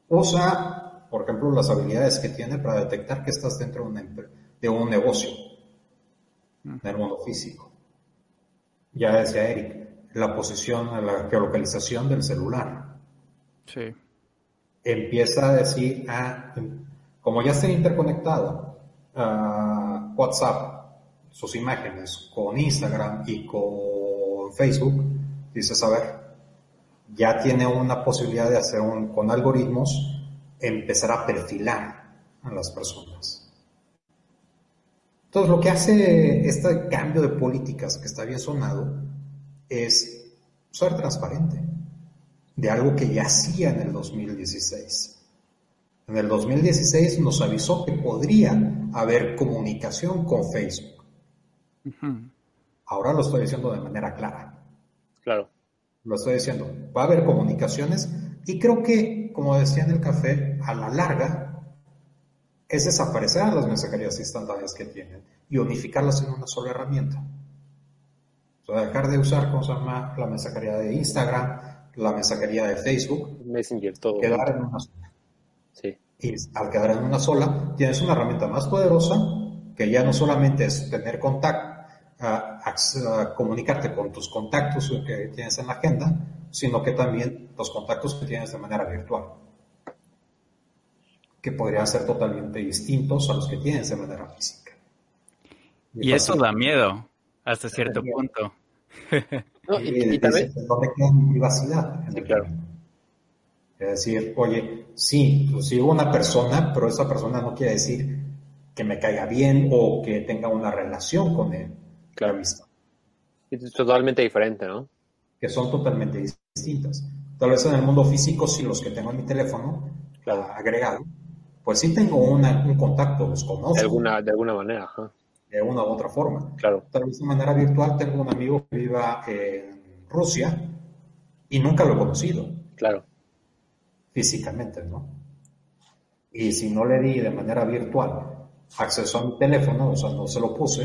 Usa, por ejemplo, las habilidades que tiene para detectar que estás dentro de un, de un negocio, en el mundo físico. Ya decía Eric, la posición, la geolocalización del celular. Sí. Empieza a decir, ah, como ya está interconectado uh, WhatsApp, sus imágenes con Instagram y con Facebook, dices, a ver, ya tiene una posibilidad de hacer un, con algoritmos, empezar a perfilar a las personas. Entonces, lo que hace este cambio de políticas que está bien sonado es ser transparente de algo que ya hacía en el 2016. En el 2016 nos avisó que podría haber comunicación con Facebook. Ahora lo estoy diciendo de manera clara. Claro. Lo estoy diciendo. Va a haber comunicaciones y creo que, como decía en el café, a la larga es desaparecer las mensajerías instantáneas que tienen y unificarlas en una sola herramienta dejar de usar, ¿cómo se llama? La mensajería de Instagram, la mensajería de Facebook. Messenger, todo. Quedar en una sola. Sí. Y al quedar en una sola, tienes una herramienta más poderosa que ya no solamente es tener contacto, comunicarte con tus contactos que tienes en la agenda, sino que también los contactos que tienes de manera virtual, que podrían ser totalmente distintos a los que tienes de manera física. Y, eso da miedo hasta cierto punto. No, y, también... privacidad. Es decir, oye, sí, pues sigo una persona, pero esa persona no quiere decir que me caiga bien o que tenga una relación con él. Claro. Es totalmente diferente, ¿no? Que son totalmente distintas. Tal vez en el mundo físico, sí, los que tengo en mi teléfono claro. agregado, pues sí tengo un contacto, los conozco. De alguna, de alguna manera, ajá de una u otra forma. Claro. Tal vez de manera virtual tengo un amigo que viva en Rusia y nunca lo he conocido. Claro. Físicamente, ¿no? Y si no le di de manera virtual acceso a mi teléfono, o sea, no se lo puse,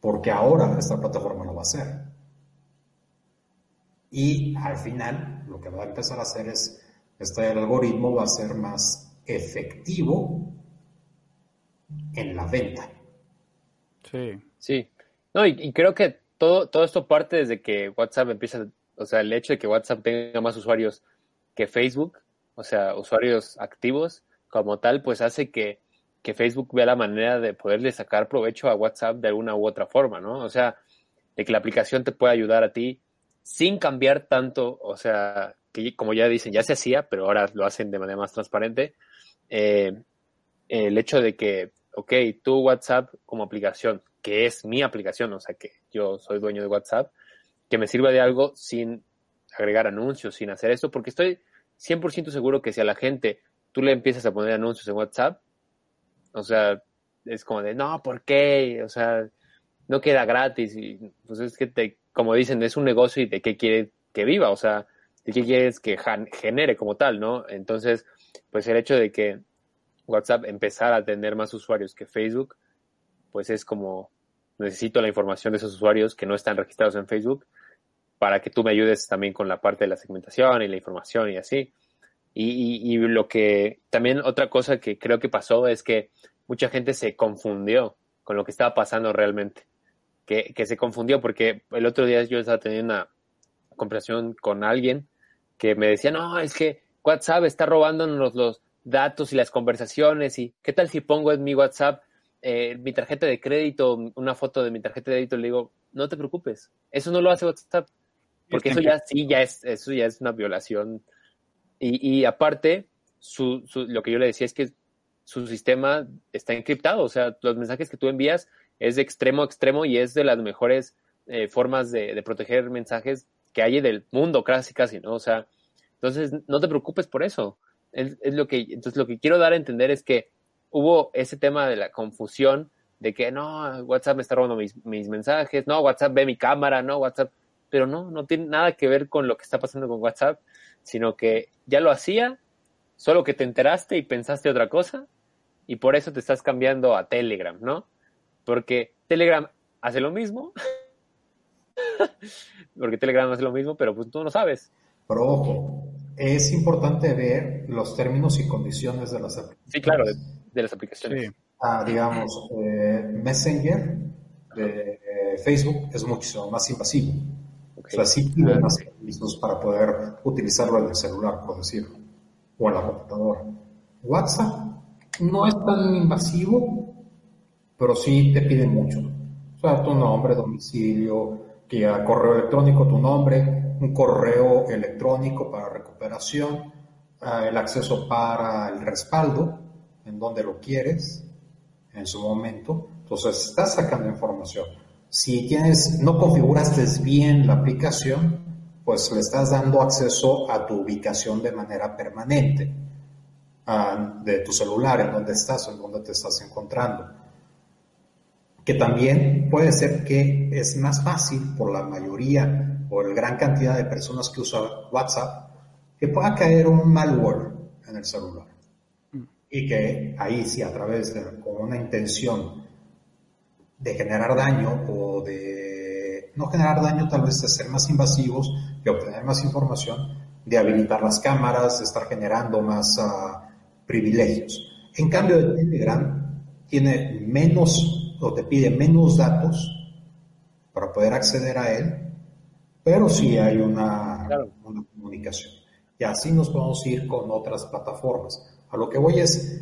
porque ahora esta plataforma lo va a hacer. Y al final, lo que va a empezar a hacer es, este algoritmo va a ser más efectivo en la venta. Sí. Sí. No, y, creo que todo, todo esto parte desde que WhatsApp empieza, o sea, el hecho de que WhatsApp tenga más usuarios que Facebook, o sea, usuarios activos como tal, pues hace que, que Facebook vea la manera de poderle sacar provecho a WhatsApp de alguna u otra forma, ¿no? O sea, de que la aplicación te pueda ayudar a ti sin cambiar tanto, o sea, que como ya dicen, ya se hacía, pero ahora lo hacen de manera más transparente, eh, el hecho de que, ok, tu WhatsApp como aplicación, que es mi aplicación, o sea, que yo soy dueño de WhatsApp, que me sirva de algo sin agregar anuncios, sin hacer esto, porque estoy 100% seguro que si a la gente tú le empiezas a poner anuncios en WhatsApp, o sea, es como de, no, ¿por qué? O sea, no queda gratis. Y pues es que, te, como dicen, es un negocio y de qué quiere que viva, o sea, de qué quieres que genere como tal, ¿no? Entonces, pues el hecho de que WhatsApp empezara a tener más usuarios que Facebook, pues es como, necesito la información de esos usuarios que no están registrados en Facebook para que tú me ayudes también con la parte de la segmentación y la información y así. Y, y, lo que también otra cosa que creo que pasó es que mucha gente se confundió con lo que estaba pasando realmente. Que, que se confundió porque el otro día yo estaba teniendo una conversación con alguien que me decía, no, es que WhatsApp está robándonos los datos y las conversaciones y qué tal si pongo en mi WhatsApp eh, mi tarjeta de crédito, una foto de mi tarjeta de crédito, le digo, no te preocupes, eso no lo hace WhatsApp. Porque eso ya sí, ya es, eso ya es una violación. Y, y aparte, su, su, lo que yo le decía es que su sistema está encriptado. O sea, los mensajes que tú envías es de extremo a extremo y es de las mejores eh, formas de, de, proteger mensajes que hay del mundo, casi, casi, ¿no? O sea, entonces no te preocupes por eso. Es, es, lo que, entonces lo que quiero dar a entender es que hubo ese tema de la confusión de que no, WhatsApp me está robando mis, mis mensajes, no, WhatsApp ve mi cámara, no, WhatsApp pero no, no tiene nada que ver con lo que está pasando con WhatsApp, sino que ya lo hacía, solo que te enteraste y pensaste otra cosa, y por eso te estás cambiando a Telegram, ¿no? Porque Telegram hace lo mismo, porque Telegram hace lo mismo, pero pues tú no sabes. Pero es importante ver los términos y condiciones de las aplicaciones. Sí, claro, de, las aplicaciones. Ah, digamos, eh, Messenger de eh, Facebook es muchísimo más invasivo. O sea, sí pide más permisos para poder utilizarlo en el celular, por decirlo, o en la computadora. WhatsApp no es tan invasivo, pero sí te pide mucho. O sea, tu nombre, domicilio, que a correo electrónico tu nombre, un correo electrónico para recuperación, uh, el acceso para el respaldo, en donde lo quieres, en su momento. Entonces, estás sacando información. Si tienes, no configuraste bien la aplicación, pues le estás dando acceso a tu ubicación de manera permanente uh, de tu celular, en donde estás en donde te estás encontrando. Que también puede ser que es más fácil por la mayoría la gran cantidad de personas que usan WhatsApp que pueda caer un malware en el celular. Y que ahí sí, a través de con una intención de generar daño o de no generar daño, tal vez de ser más invasivos, de obtener más información, de habilitar las cámaras, de estar generando más uh, privilegios. En cambio, Telegram tiene menos o te pide menos datos para poder acceder a él, pero sí hay una, claro. una comunicación. Y así nos podemos ir con otras plataformas. A lo que voy es,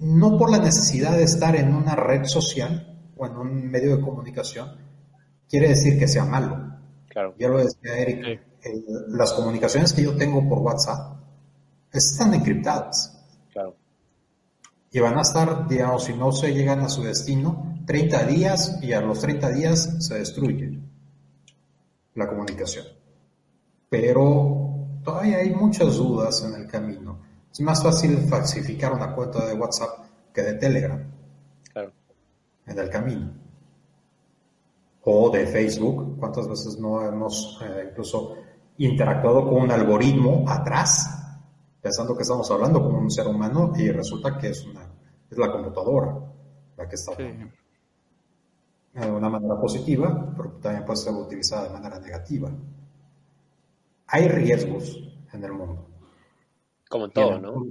no por la necesidad de estar en una red social, o en un medio de comunicación, quiere decir que sea malo. Claro. Ya lo decía Eric, sí. eh, las comunicaciones que yo tengo por WhatsApp están encriptadas. Claro. Y van a estar, digamos, si no se llegan a su destino, 30 días y a los 30 días se destruye la comunicación. Pero todavía hay muchas dudas en el camino. Es más fácil falsificar una cuenta de WhatsApp que de Telegram en el camino. O de Facebook, cuántas veces no hemos eh, incluso interactuado con un algoritmo atrás, pensando que estamos hablando con un ser humano y resulta que es, una, es la computadora la que está sí. De una manera positiva, pero también puede ser utilizada de manera negativa. Hay riesgos en el mundo. Como todo, ¿no?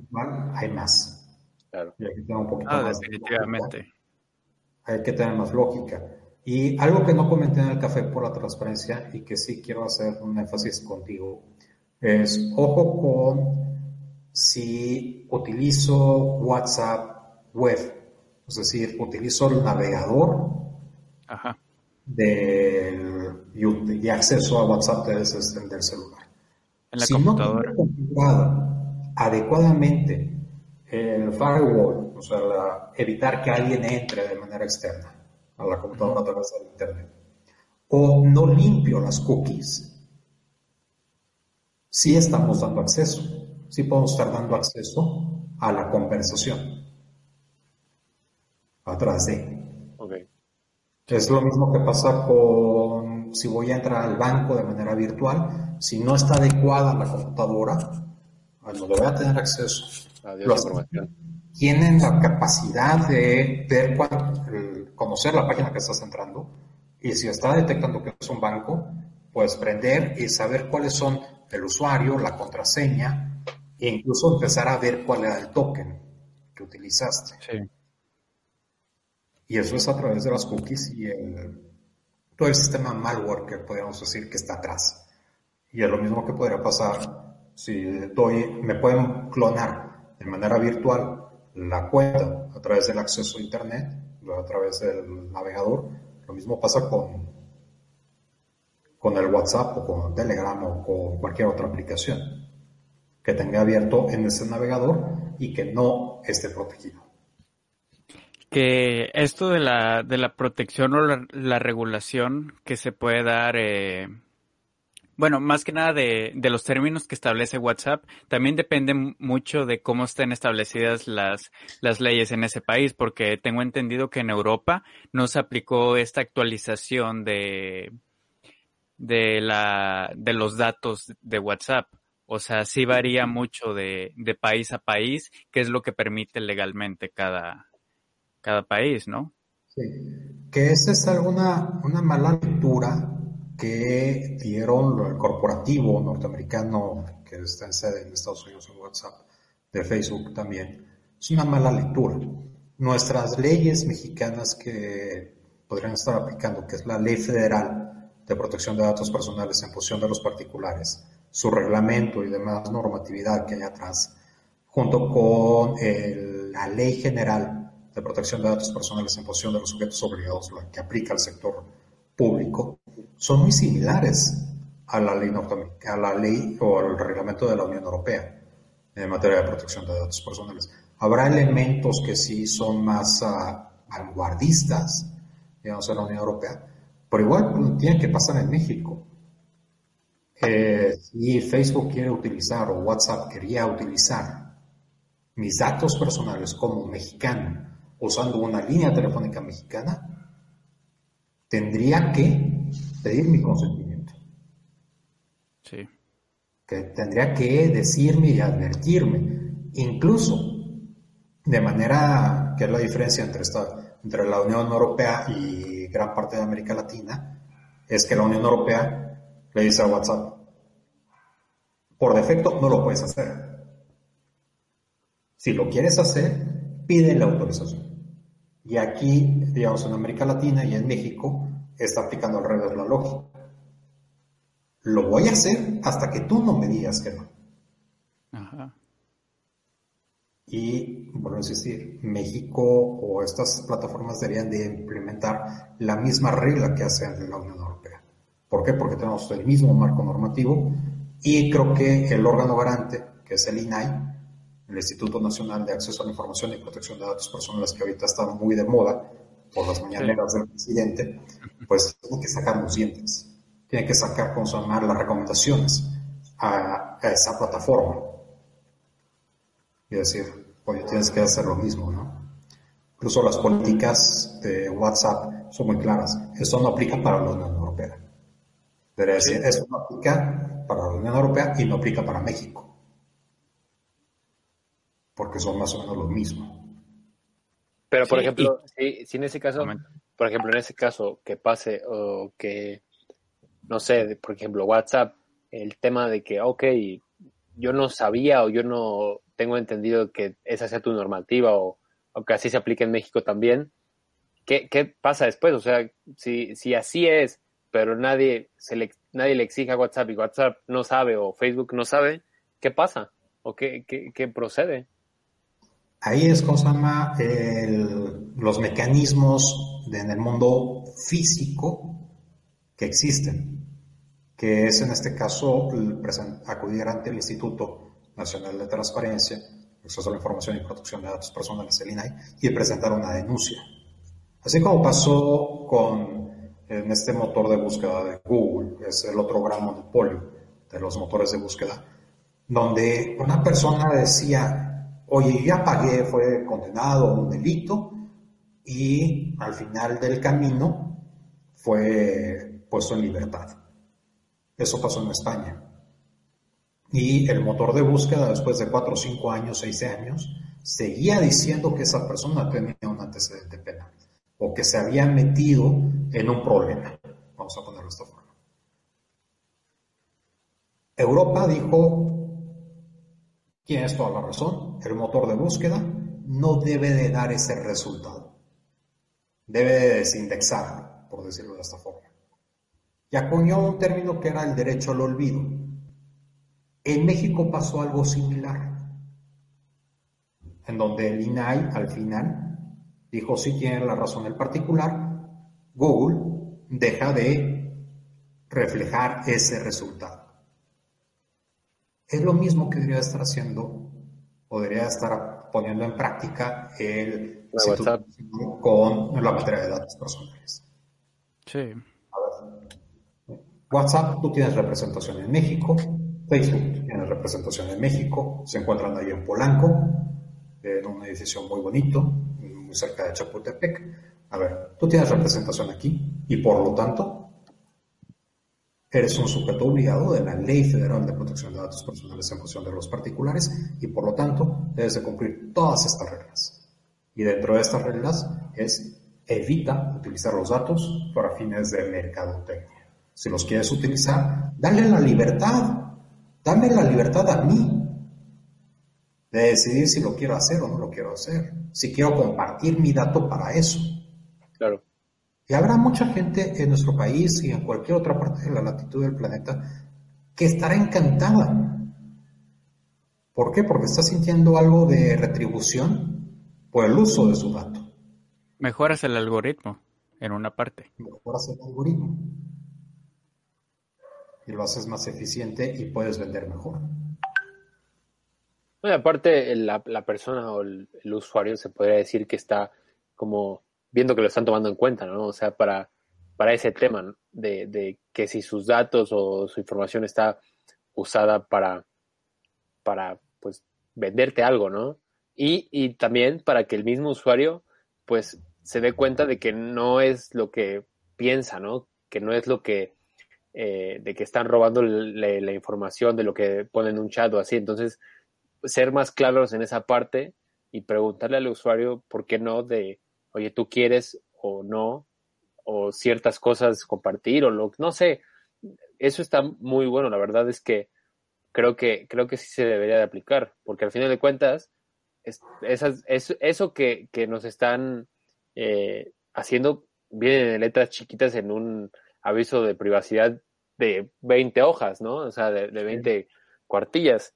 Hay más. Claro. Y aquí tengo un poquito ah, más definitivamente. De hay que tener más lógica. Y algo que no comenté en el café por la transparencia y que sí quiero hacer un énfasis contigo es, ojo con si utilizo WhatsApp web, es decir, utilizo el navegador Del, y, acceso a WhatsApp desde el celular. En la si computadora. no configurado adecuadamente el firewall, o sea, evitar que alguien entre de manera externa a la computadora a través del Internet, o no limpio las cookies, sí estamos dando acceso, sí podemos estar dando acceso a la conversación a través de. Es lo mismo que pasa con si voy a entrar al banco de manera virtual, si no está adecuada la computadora, no le voy a tener acceso. Tienen la capacidad de ver cuál, conocer la página que estás entrando y si está detectando que es un banco, pues prender y saber cuáles son el usuario, la contraseña e incluso empezar a ver cuál era el token que utilizaste. Sí. Y eso es a través de las cookies y el, todo el sistema malware que podríamos decir que está atrás. Y es lo mismo que podría pasar si me pueden clonar de manera virtual la cuenta a través del acceso a Internet, a través del navegador. Lo mismo pasa con, con el WhatsApp o con Telegram o con cualquier otra aplicación que tenga abierto en ese navegador y que no esté protegido. Que esto de la, de la protección o la, regulación que se puede dar eh, bueno, más que nada de, de, los términos que establece WhatsApp, también depende mucho de cómo estén establecidas las, las leyes en ese país, porque tengo entendido que en Europa no se aplicó esta actualización de, de, la, de los datos de WhatsApp. O sea, sí varía mucho de, de país a país, qué es lo que permite legalmente cada, cada país, ¿no? Sí, que esa es alguna una mala lectura que dieron el corporativo norteamericano que está en sede en Estados Unidos en WhatsApp, de Facebook también, es una mala lectura. Nuestras leyes mexicanas que podrían estar aplicando, que es la Ley Federal de Protección de Datos Personales en función de los particulares, su reglamento y demás normatividad que hay atrás, junto con la Ley General de Protección de Datos Personales en función de los sujetos obligados, la que aplica al sector público, son muy similares a la ley a la ley o al reglamento de la Unión Europea en materia de protección de datos personales. Habrá elementos que sí son más uh, vanguardistas, digamos, en la Unión Europea, pero igual tiene que pasar en México. Eh, si Facebook quiere utilizar o WhatsApp quería utilizar mis datos personales como mexicano usando una línea telefónica mexicana, tendría que pedir mi consentimiento. Sí. Que tendría que decirme y advertirme, incluso de manera que es la diferencia entre, esta, entre la Unión Europea y gran parte de América Latina, es que la Unión Europea le dice a WhatsApp, por defecto no lo puedes hacer. Si lo quieres hacer, pide la autorización. Y aquí, digamos, en América Latina y en México, está aplicando al revés la lógica. Lo voy a hacer hasta que tú no me digas que no. Ajá. Y, vuelvo a insistir, México o estas plataformas deberían de implementar la misma regla que hacen la Unión Europea. ¿Por qué? Porque tenemos el mismo marco normativo y creo que el órgano garante, que es el INAI, el Instituto Nacional de Acceso a la Información y Protección de Datos Personales, que ahorita está muy de moda por las mañaneras del presidente, pues tiene que sacar los dientes, tiene que sacar, consumar las recomendaciones a, esa plataforma y decir, oye, tienes que hacer lo mismo, ¿no? Incluso las políticas de WhatsApp son muy claras. Esto no aplica para la Unión Europea. Debería decir, esto no aplica para la Unión Europea y no aplica para México porque son más o menos lo mismo. Pero, por ejemplo, si, en ese caso, por ejemplo, en ese caso que pase o que, no sé, por ejemplo, WhatsApp, el tema de que, ok, yo no sabía o yo no tengo entendido que esa sea tu normativa o, que así se aplique en México también, ¿qué, qué pasa después? O sea, si, si así es, pero nadie, se le, nadie le exige a WhatsApp y WhatsApp no sabe o Facebook no sabe, ¿qué pasa? o qué, qué, procede? Ahí es como se los mecanismos en el mundo físico que existen, que es en este caso acudir ante el Instituto Nacional de Transparencia, Acceso a la Información y Protección de Datos Personales, el INAI, y presentar una denuncia. Así como pasó con en este motor de búsqueda de Google, es el otro gran monopolio de los motores de búsqueda, donde una persona decía, oye, ya pagué, fue condenado a un delito y al final del camino fue puesto en libertad. Eso pasó en España. Y el motor de búsqueda, después de 4, 5 años, 6 años, seguía diciendo que esa persona tenía un antecedente penal o que se había metido en un problema. Vamos a ponerlo de esta forma. Europa dijo, tienes toda la razón, el motor de búsqueda no debe de dar ese resultado. Debe de desindexar, por decirlo de esta forma. Y acuñó un término que era el derecho al olvido. En México pasó algo similar, en donde el INAI al final dijo, sí tiene la razón el particular, Google deja de reflejar ese resultado. Es lo mismo que debería estar haciendo o debería estar poniendo en práctica el WhatsApp con la materia de datos personales. Sí. WhatsApp, tú tienes representación en México, Facebook tiene representación en México, se encuentran ahí en Polanco, en un edificio muy bonito, muy cerca de Chapultepec. A ver, tú tienes representación aquí y por lo tanto Eres un sujeto obligado de la Ley Federal de Protección de Datos Personales en función de los particulares y por lo tanto debes de cumplir todas estas reglas. Y dentro de estas reglas es evita utilizar los datos para fines de mercadotecnia. Si los quieres utilizar, dale la libertad, dame la libertad a mí de decidir si lo quiero hacer o no lo quiero hacer, si quiero compartir mi dato para eso. Claro. Y habrá mucha gente en nuestro país y en cualquier otra parte de la latitud del planeta que estará encantada. ¿Por qué? Porque está sintiendo algo de retribución por el uso de su dato. Mejoras el algoritmo en una parte. Mejoras el algoritmo. Y lo haces más eficiente y puedes vender mejor. aparte, la, persona o el usuario se podría decir que está como viendo que lo están tomando en cuenta, ¿no? O sea, para, para ese tema de, de, que si sus datos o su información está usada para, para pues, venderte algo, ¿no? Y, y también para que el mismo usuario, pues, se dé cuenta de que no es lo que piensa, ¿no? Que no es lo que, eh, de que están robando la, la información de lo que ponen en un chat o así. Entonces, ser más claros en esa parte y preguntarle al usuario por qué no de oye, tú quieres o no, o ciertas cosas compartir, o lo no sé. Eso está muy bueno, la verdad es que creo que, creo que sí se debería de aplicar, porque al final de cuentas, es, esas, eso que, que, nos están eh, haciendo viene en letras chiquitas en un aviso de privacidad de 20 hojas, ¿no? O sea, de, de 20 cuartillas,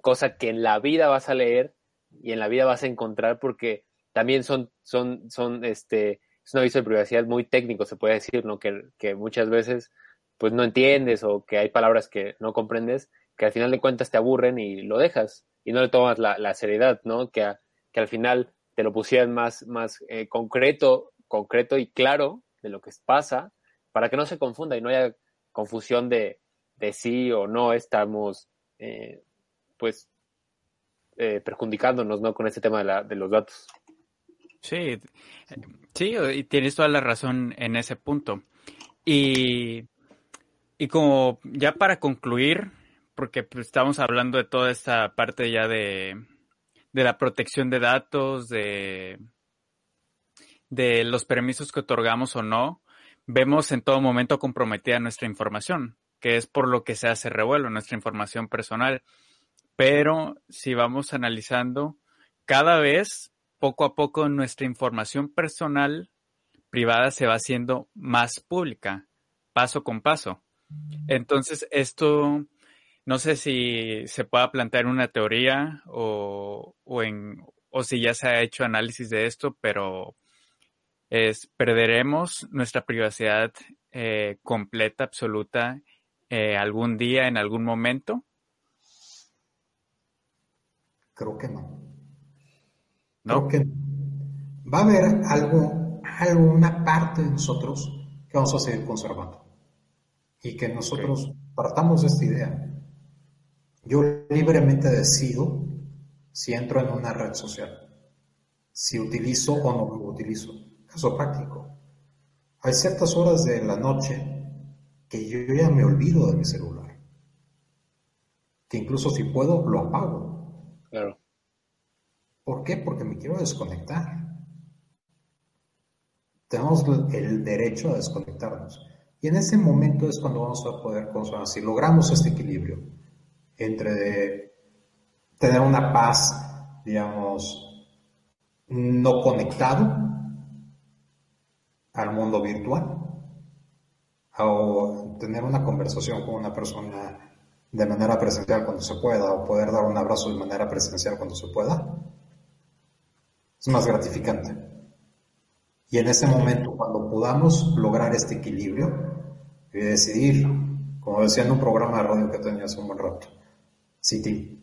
cosa que en la vida vas a leer y en la vida vas a encontrar porque también son, son, son, este, es un aviso de privacidad muy técnico, se puede decir, ¿no? Que, que muchas veces, pues no entiendes o que hay palabras que no comprendes, que al final de cuentas te aburren y lo dejas y no le tomas la, la seriedad, ¿no? Que, que al final te lo pusieran más, más eh, concreto, concreto y claro de lo que pasa, para que no se confunda y no haya confusión de, de sí o no estamos, eh, pues, eh, perjudicándonos, ¿no? Con este tema de, la, de los datos. Sí, sí, y tienes toda la razón en ese punto. Y, y como ya para concluir, porque pues, estamos hablando de toda esta parte ya de, de la protección de datos, de, de los permisos que otorgamos o no, vemos en todo momento comprometida nuestra información, que es por lo que se hace revuelo, nuestra información personal. Pero si vamos analizando, cada vez poco a poco nuestra información personal privada se va haciendo más pública, paso con paso. Entonces, esto no sé si se pueda plantear una teoría o, o, en, o si ya se ha hecho análisis de esto, pero es perderemos nuestra privacidad eh, completa, absoluta, eh, algún día, en algún momento. Creo que no. ¿No? Creo que va a haber algo, alguna parte de nosotros que vamos a seguir conservando y que nosotros partamos de esta idea. Yo libremente decido si entro en una red social, si utilizo o no lo utilizo. Caso práctico. Hay ciertas horas de la noche que yo ya me olvido de mi celular. Que incluso si puedo, lo apago. Claro. ¿Por qué? Porque me quiero desconectar. Tenemos el derecho a desconectarnos. Y en ese momento es cuando vamos a poder consumir. Si logramos este equilibrio entre tener una paz, digamos, no conectado al mundo virtual, o tener una conversación con una persona de manera presencial cuando se pueda, o poder dar un abrazo de manera presencial cuando se pueda, es más gratificante. Y en ese momento, cuando podamos lograr este equilibrio y decidir, como decía en un programa de radio que tenía hace un buen rato, si te,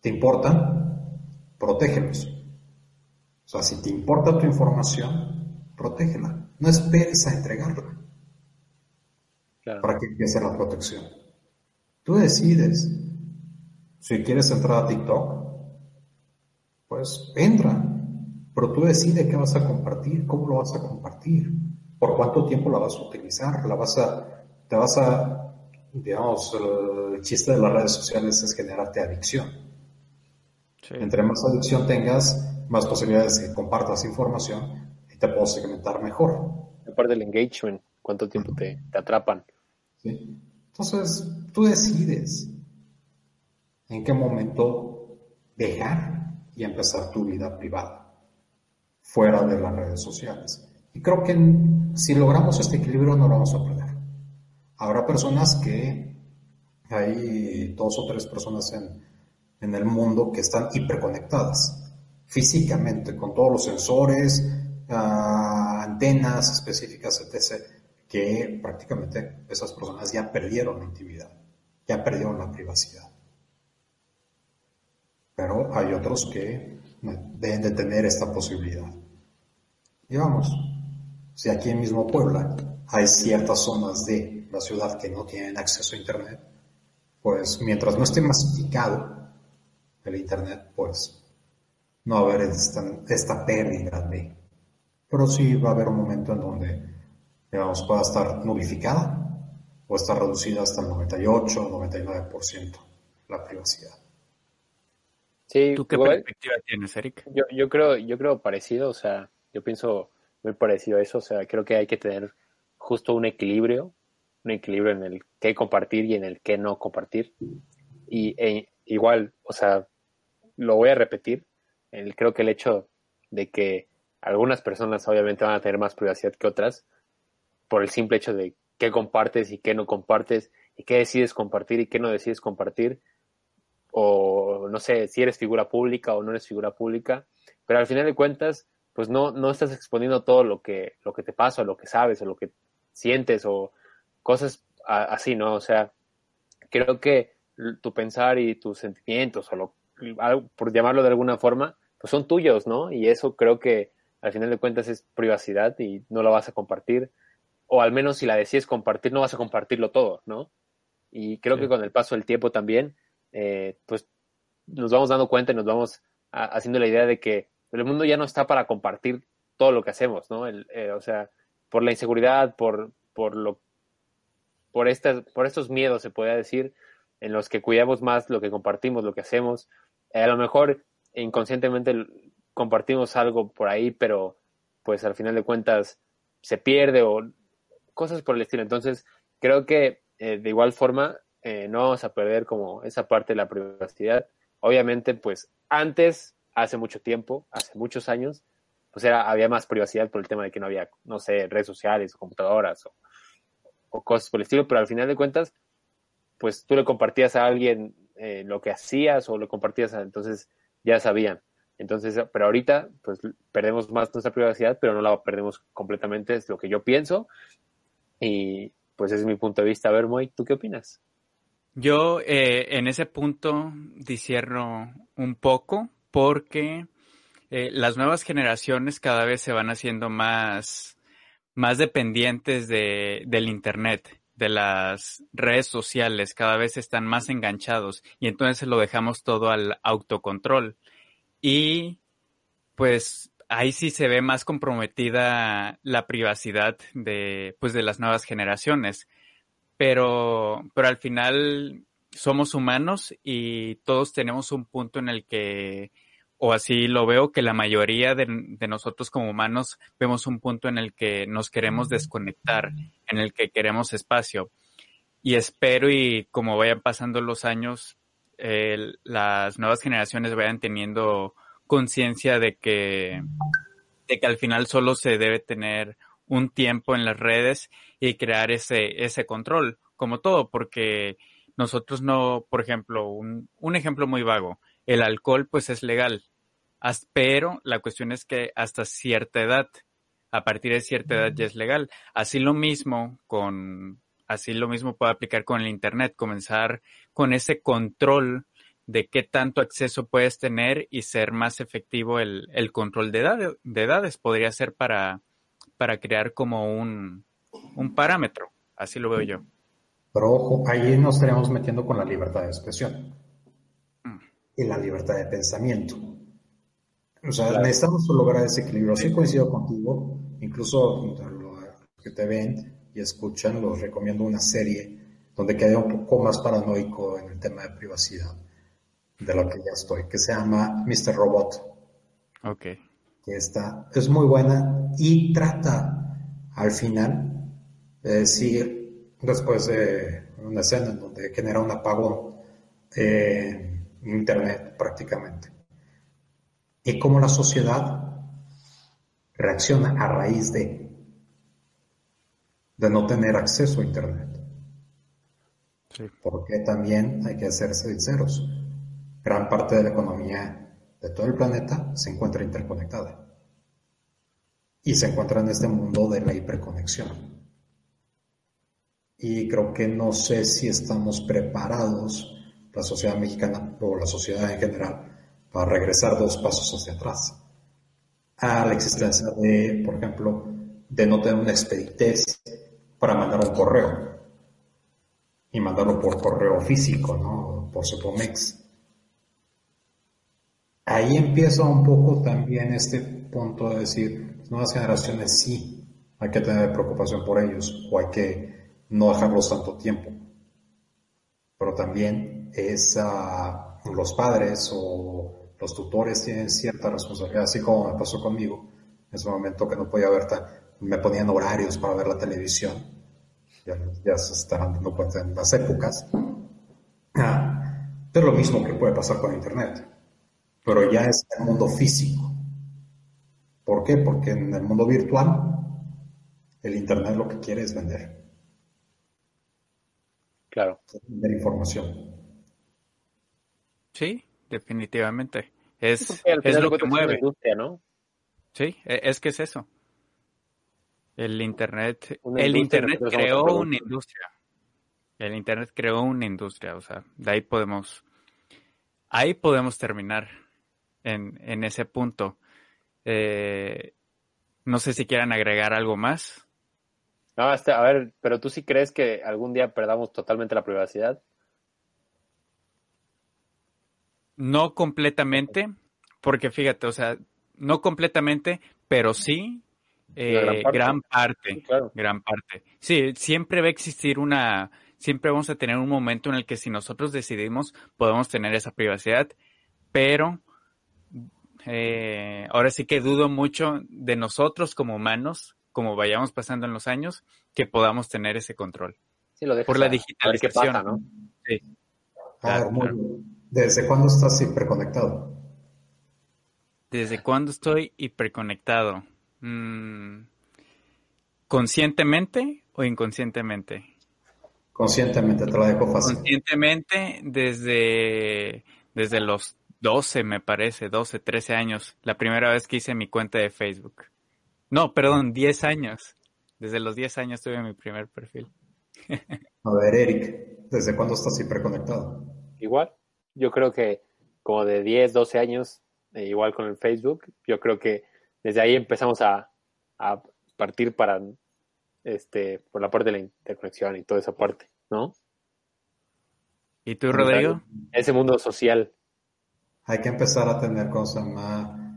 te importan, protégelos. O sea, si te importa tu información, protégela. No esperes a entregarla para que empiece la protección. Tú decides. Si quieres entrar a TikTok, pues entra. Pero tú decides qué vas a compartir, cómo lo vas a compartir, por cuánto tiempo la vas a utilizar, la vas a, te vas a, digamos, el chiste de las redes sociales es generarte adicción. Entre más adicción tengas, más posibilidades de que compartas información y te puedo segmentar mejor. Aparte del engagement, cuánto tiempo te, te atrapan. Entonces, tú decides en qué momento dejar y empezar tu vida privada, fuera de las redes sociales. Y creo que si logramos este equilibrio no lo vamos a perder. Habrá personas que, hay dos o tres personas en, en el mundo que están hiperconectadas físicamente, con todos los sensores, ah, antenas específicas, etc que prácticamente esas personas ya perdieron la intimidad, ya perdieron la privacidad. Pero hay otros que deben de tener esta posibilidad. Digamos, si aquí en mismo Puebla hay ciertas zonas de la ciudad que no tienen acceso a Internet, pues mientras no esté masificado el Internet, pues no va a haber esta, esta pérdida de... Pero sí va a haber un momento en donde digamos, pueda estar nulificada o estar reducida hasta el 98 o 99% la privacidad. Sí, ¿Tú qué perspectiva tienes, Eric? Yo, yo, creo, yo creo parecido, o sea, yo pienso muy parecido a eso, o sea, creo que hay que tener justo un equilibrio, un equilibrio en el qué compartir y en el qué no compartir. Y e, igual, o sea, lo voy a repetir, el, creo que el hecho de que algunas personas obviamente van a tener más privacidad que otras, por el simple hecho de qué compartes y qué no compartes y qué decides compartir y qué no decides compartir o no sé si eres figura pública o no eres figura pública pero al final de cuentas pues no no estás exponiendo todo lo que lo que te pasa o lo que sabes o lo que sientes o cosas así no o sea creo que tu pensar y tus sentimientos o lo por llamarlo de alguna forma pues son tuyos no y eso creo que al final de cuentas es privacidad y no lo vas a compartir o al menos si la decides compartir, no vas a compartirlo todo, ¿no? Y creo que con el paso del tiempo también, eh, pues nos vamos dando cuenta y nos vamos haciendo la idea de que el mundo ya no está para compartir todo lo que hacemos, ¿no? Eh, o sea, por la inseguridad, por, por lo por estas, por estos miedos, se podría decir, en los que cuidamos más lo que compartimos, lo que hacemos. a lo mejor inconscientemente compartimos algo por ahí, pero pues al final de cuentas se pierde o cosas por el estilo. Entonces, creo que eh, de igual forma eh, no vamos a perder como esa parte de la privacidad. Obviamente, pues antes, hace mucho tiempo, hace muchos años, pues era, había más privacidad por el tema de que no había, no sé, redes sociales, computadoras o, cosas por el estilo, pero al final de cuentas, pues tú le compartías a alguien eh, lo que hacías o le compartías, entonces ya sabían. Entonces, pero ahorita, pues perdemos más nuestra privacidad, pero no la perdemos completamente, es lo que yo pienso. Y pues es mi punto de vista. A ver, Moy, ¿tú qué opinas? Yo eh, en ese punto disierno un poco porque eh, las nuevas generaciones cada vez se van haciendo más, más dependientes de, del Internet, de las redes sociales, cada vez están más enganchados y entonces lo dejamos todo al autocontrol. Y pues ahí sí se ve más comprometida la privacidad de, pues, de las nuevas generaciones. Pero, pero al final somos humanos y todos tenemos un punto en el que, o así lo veo, que la mayoría de, de nosotros como humanos vemos un punto en el que nos queremos desconectar, en el que queremos espacio. Y espero y como vayan pasando los años, las nuevas generaciones vayan teniendo conciencia de que, de que al final solo se debe tener un tiempo en las redes y crear ese, ese control, como todo, porque nosotros no, por ejemplo, un, un ejemplo muy vago, el alcohol pues es legal, pero la cuestión es que hasta cierta edad, a partir de cierta edad ya es legal. Así lo mismo con, así lo mismo puede aplicar con el Internet, comenzar con ese control de qué tanto acceso puedes tener y ser más efectivo el, el control de, de edades. Podría ser para, para crear como un, un parámetro. Así lo veo yo. Pero ojo, ahí nos estaremos metiendo con la libertad de expresión mm. y la libertad de pensamiento. O sea, necesitamos lograr ese equilibrio. Sí coincido contigo, incluso los que te ven y escuchan, los recomiendo una serie donde quede un poco más paranoico en el tema de privacidad de lo que ya estoy, que se llama Mr. Robot. Ok. Que está, es muy buena y trata al final de decir, después de una escena en donde genera un apagón en Internet prácticamente, y cómo la sociedad reacciona a raíz de, de no tener acceso a Internet. Porque también hay que ser sinceros gran parte de la economía de todo el planeta se encuentra interconectada. Y se encuentra en este mundo de la hiperconexión. Y creo que no sé si estamos preparados, la sociedad mexicana o la sociedad en general, para regresar dos pasos hacia atrás. A la existencia de, por ejemplo, de no tener una expeditez para mandar un correo y mandarlo por correo físico, ¿no? Por Supomex ahí empieza un poco también este punto de decir, nuevas generaciones sí, hay que tener preocupación por ellos o hay que no dejarlos tanto tiempo. Pero también es uh, los padres o los tutores tienen cierta responsabilidad, así como me pasó conmigo, en ese momento que no podía ver, me ponían horarios para ver la televisión, ya, ya se están dando cuenta en las épocas. Ah, es lo mismo que puede pasar con Internet pero ya es el mundo físico. ¿Por qué? Porque en el mundo virtual el Internet lo que quiere es vender. Claro. Vender información. Sí, definitivamente. Es, es lo que mueve. Industria, ¿no? Sí, e, es que es eso. El Internet, el Internet creó una industria. El Internet creó una industria, o sea, de ahí podemos, ahí podemos terminar en, ese punto. Eh, no sé si quieran agregar algo más. No, este, a ver, pero tú sí crees que algún día perdamos totalmente la privacidad? No completamente, porque fíjate, o sea, no completamente, pero sí eh, gran parte, gran parte. Sí, siempre va a existir una, siempre vamos a tener un momento en el que si nosotros decidimos podemos tener esa privacidad, pero eh, ahora sí que dudo mucho de nosotros como humanos, como vayamos pasando en los años, que podamos tener ese control. Por la digitalización. ¿no? Sí. ¿Desde cuándo estás hiperconectado? ¿Desde cuándo estoy hiperconectado? Mm, ¿Conscientemente o inconscientemente? Conscientemente, te lo dejo fácil. Conscientemente, desde, desde los 12, me parece, 12, 13 años, la primera vez que hice mi cuenta de Facebook. No, perdón, 10 años. Desde los 10 años tuve mi primer perfil. A ver, Eric, ¿desde cuándo estás hiperconectado? Igual, yo creo que como de 10, 12 años, eh, igual con el Facebook, yo creo que desde ahí empezamos a, a partir para este, por la parte de la interconexión y toda esa parte, ¿no? ¿Y tú, Rodrigo? Ese mundo social. Hay que empezar a tener cosas más.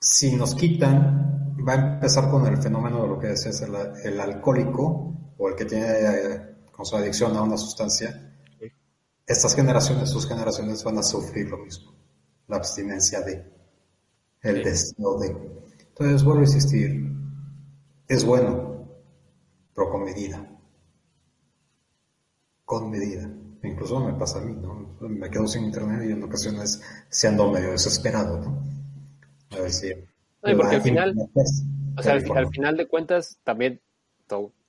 Si nos quitan, va a empezar con el fenómeno de lo que decías, el, el alcohólico o el que tiene eh, con su adicción a una sustancia. Estas generaciones, sus generaciones van a sufrir lo mismo. La abstinencia de, el deseo de. Entonces, vuelvo a insistir, es bueno, pero con medida. Con medida. Incluso me pasa a mí, ¿no? Me quedo sin internet y en ocasiones se ando medio desesperado, ¿no? A ver si... porque al final, o sea, al, final de cuentas, también,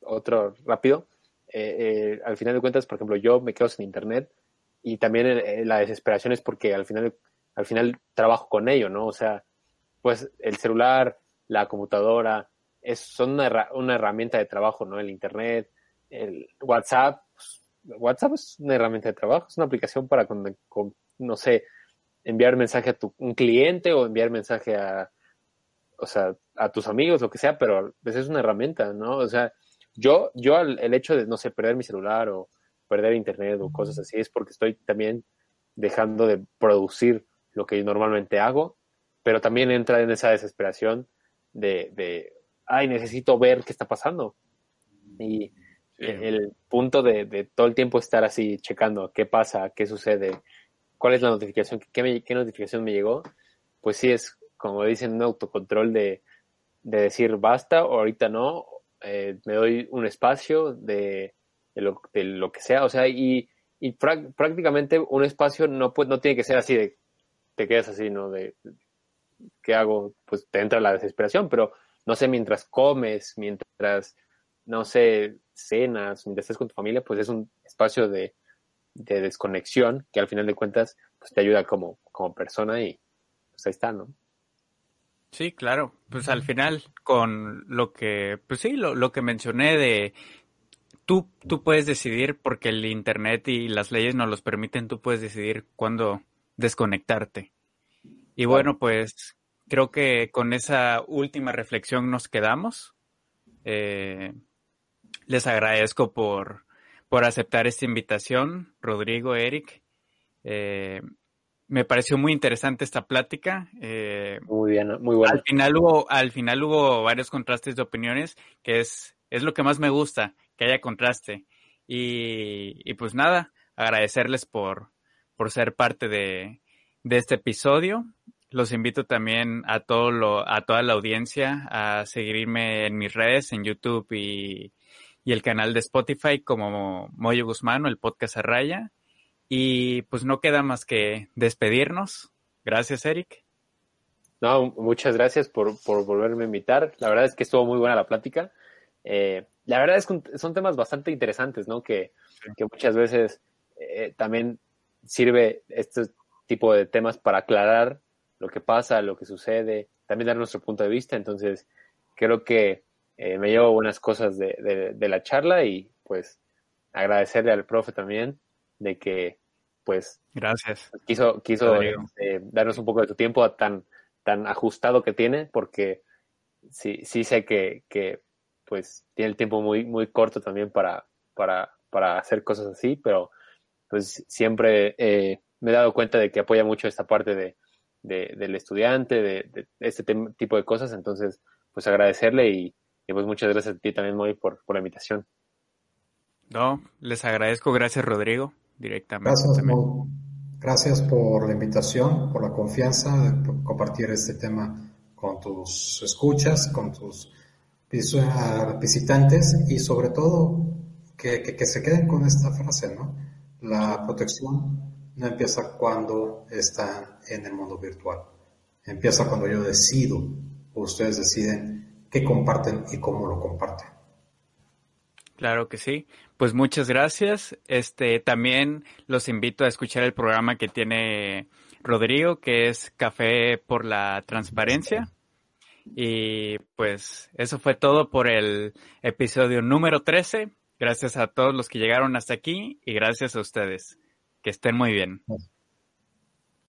otro rápido, eh, eh, al final de cuentas, por ejemplo, yo me quedo sin internet y también eh, la desesperación es porque al final, al final trabajo con ello, ¿no? O sea, pues el celular, la computadora, es, son una, herramienta de trabajo, ¿no? El Internet, el WhatsApp. Pues, WhatsApp es una herramienta de trabajo, es una aplicación para, con, no sé, enviar mensaje a tu, un cliente o enviar mensaje a, o sea, a tus amigos, lo que sea, pero pues es una herramienta, ¿no? O sea, yo, yo el hecho de, no sé, perder mi celular o perder internet o cosas así es porque estoy también dejando de producir lo que normalmente hago, pero también entra en esa desesperación de, de ay, necesito ver qué está pasando. Y el punto de, todo el tiempo estar así checando qué pasa, qué sucede, cuál es la notificación, qué, notificación me llegó, pues sí es, como dicen, un autocontrol de, de decir basta o ahorita no, eh, me doy un espacio de, de, lo, de, lo, que sea, o sea, y, y prácticamente un espacio no, no tiene que ser así de, te quedas así, ¿no? De, ¿qué hago? Pues te entra la desesperación, pero no sé, mientras comes, mientras, no sé, cenas, mientras estés con tu familia, pues es un espacio de, desconexión que al final de cuentas pues te ayuda como, como persona y pues ahí está, ¿no? Sí, claro. Pues al final, con lo que, pues sí, lo, lo que mencioné de tú, tú puedes decidir, porque el internet y las leyes nos los permiten, tú puedes decidir cuándo desconectarte. Y bueno, pues creo que con esa última reflexión nos quedamos. Eh, les agradezco por, por aceptar esta invitación, Rodrigo, Eric. Eh, me pareció muy interesante esta plática. Eh, muy bien, muy bueno. Al final hubo, al final hubo varios contrastes de opiniones, que es, es lo que más me gusta, que haya contraste. Y, y pues nada, agradecerles por, por ser parte de, de este episodio. Los invito también a todo lo, a toda la audiencia a seguirme en mis redes, en YouTube y, el canal de Spotify como Moyo Guzmán o el podcast a raya. Y pues no queda más que despedirnos. Gracias, Eric. No, muchas gracias por, volverme a invitar. La verdad es que estuvo muy buena la plática. Eh, la verdad es que son temas bastante interesantes, ¿no? Que, muchas veces eh, también sirve este tipo de temas para aclarar lo que pasa, lo que sucede, también dar nuestro punto de vista. Entonces, creo que eh, me llevo buenas cosas de, la charla y pues agradecerle al profe también de que pues gracias quiso quiso este, darnos un poco de su tiempo tan tan ajustado que tiene porque sí sí sé que, que pues tiene el tiempo muy muy corto también para para para hacer cosas así pero pues siempre eh, me he dado cuenta de que apoya mucho esta parte de del estudiante, de, este tipo de cosas. Entonces, pues agradecerle y, pues muchas gracias a ti también, Moy, por, por la invitación. No, les agradezco. Gracias, Rodrigo, directamente. Gracias, Gracias por la invitación, por la confianza de compartir este tema con tus escuchas, con tus visitantes y sobre todo que, que se queden con esta frase, ¿no? La protección no empieza cuando están en el mundo virtual. Empieza cuando yo decido, o ustedes deciden qué comparten y cómo lo comparten. Claro que sí. Pues muchas gracias. Este también los invito a escuchar el programa que tiene Rodrigo, que es Café por la Transparencia. Y pues eso fue todo por el episodio número 13. Gracias a todos los que llegaron hasta aquí y gracias a ustedes. Que estén muy bien.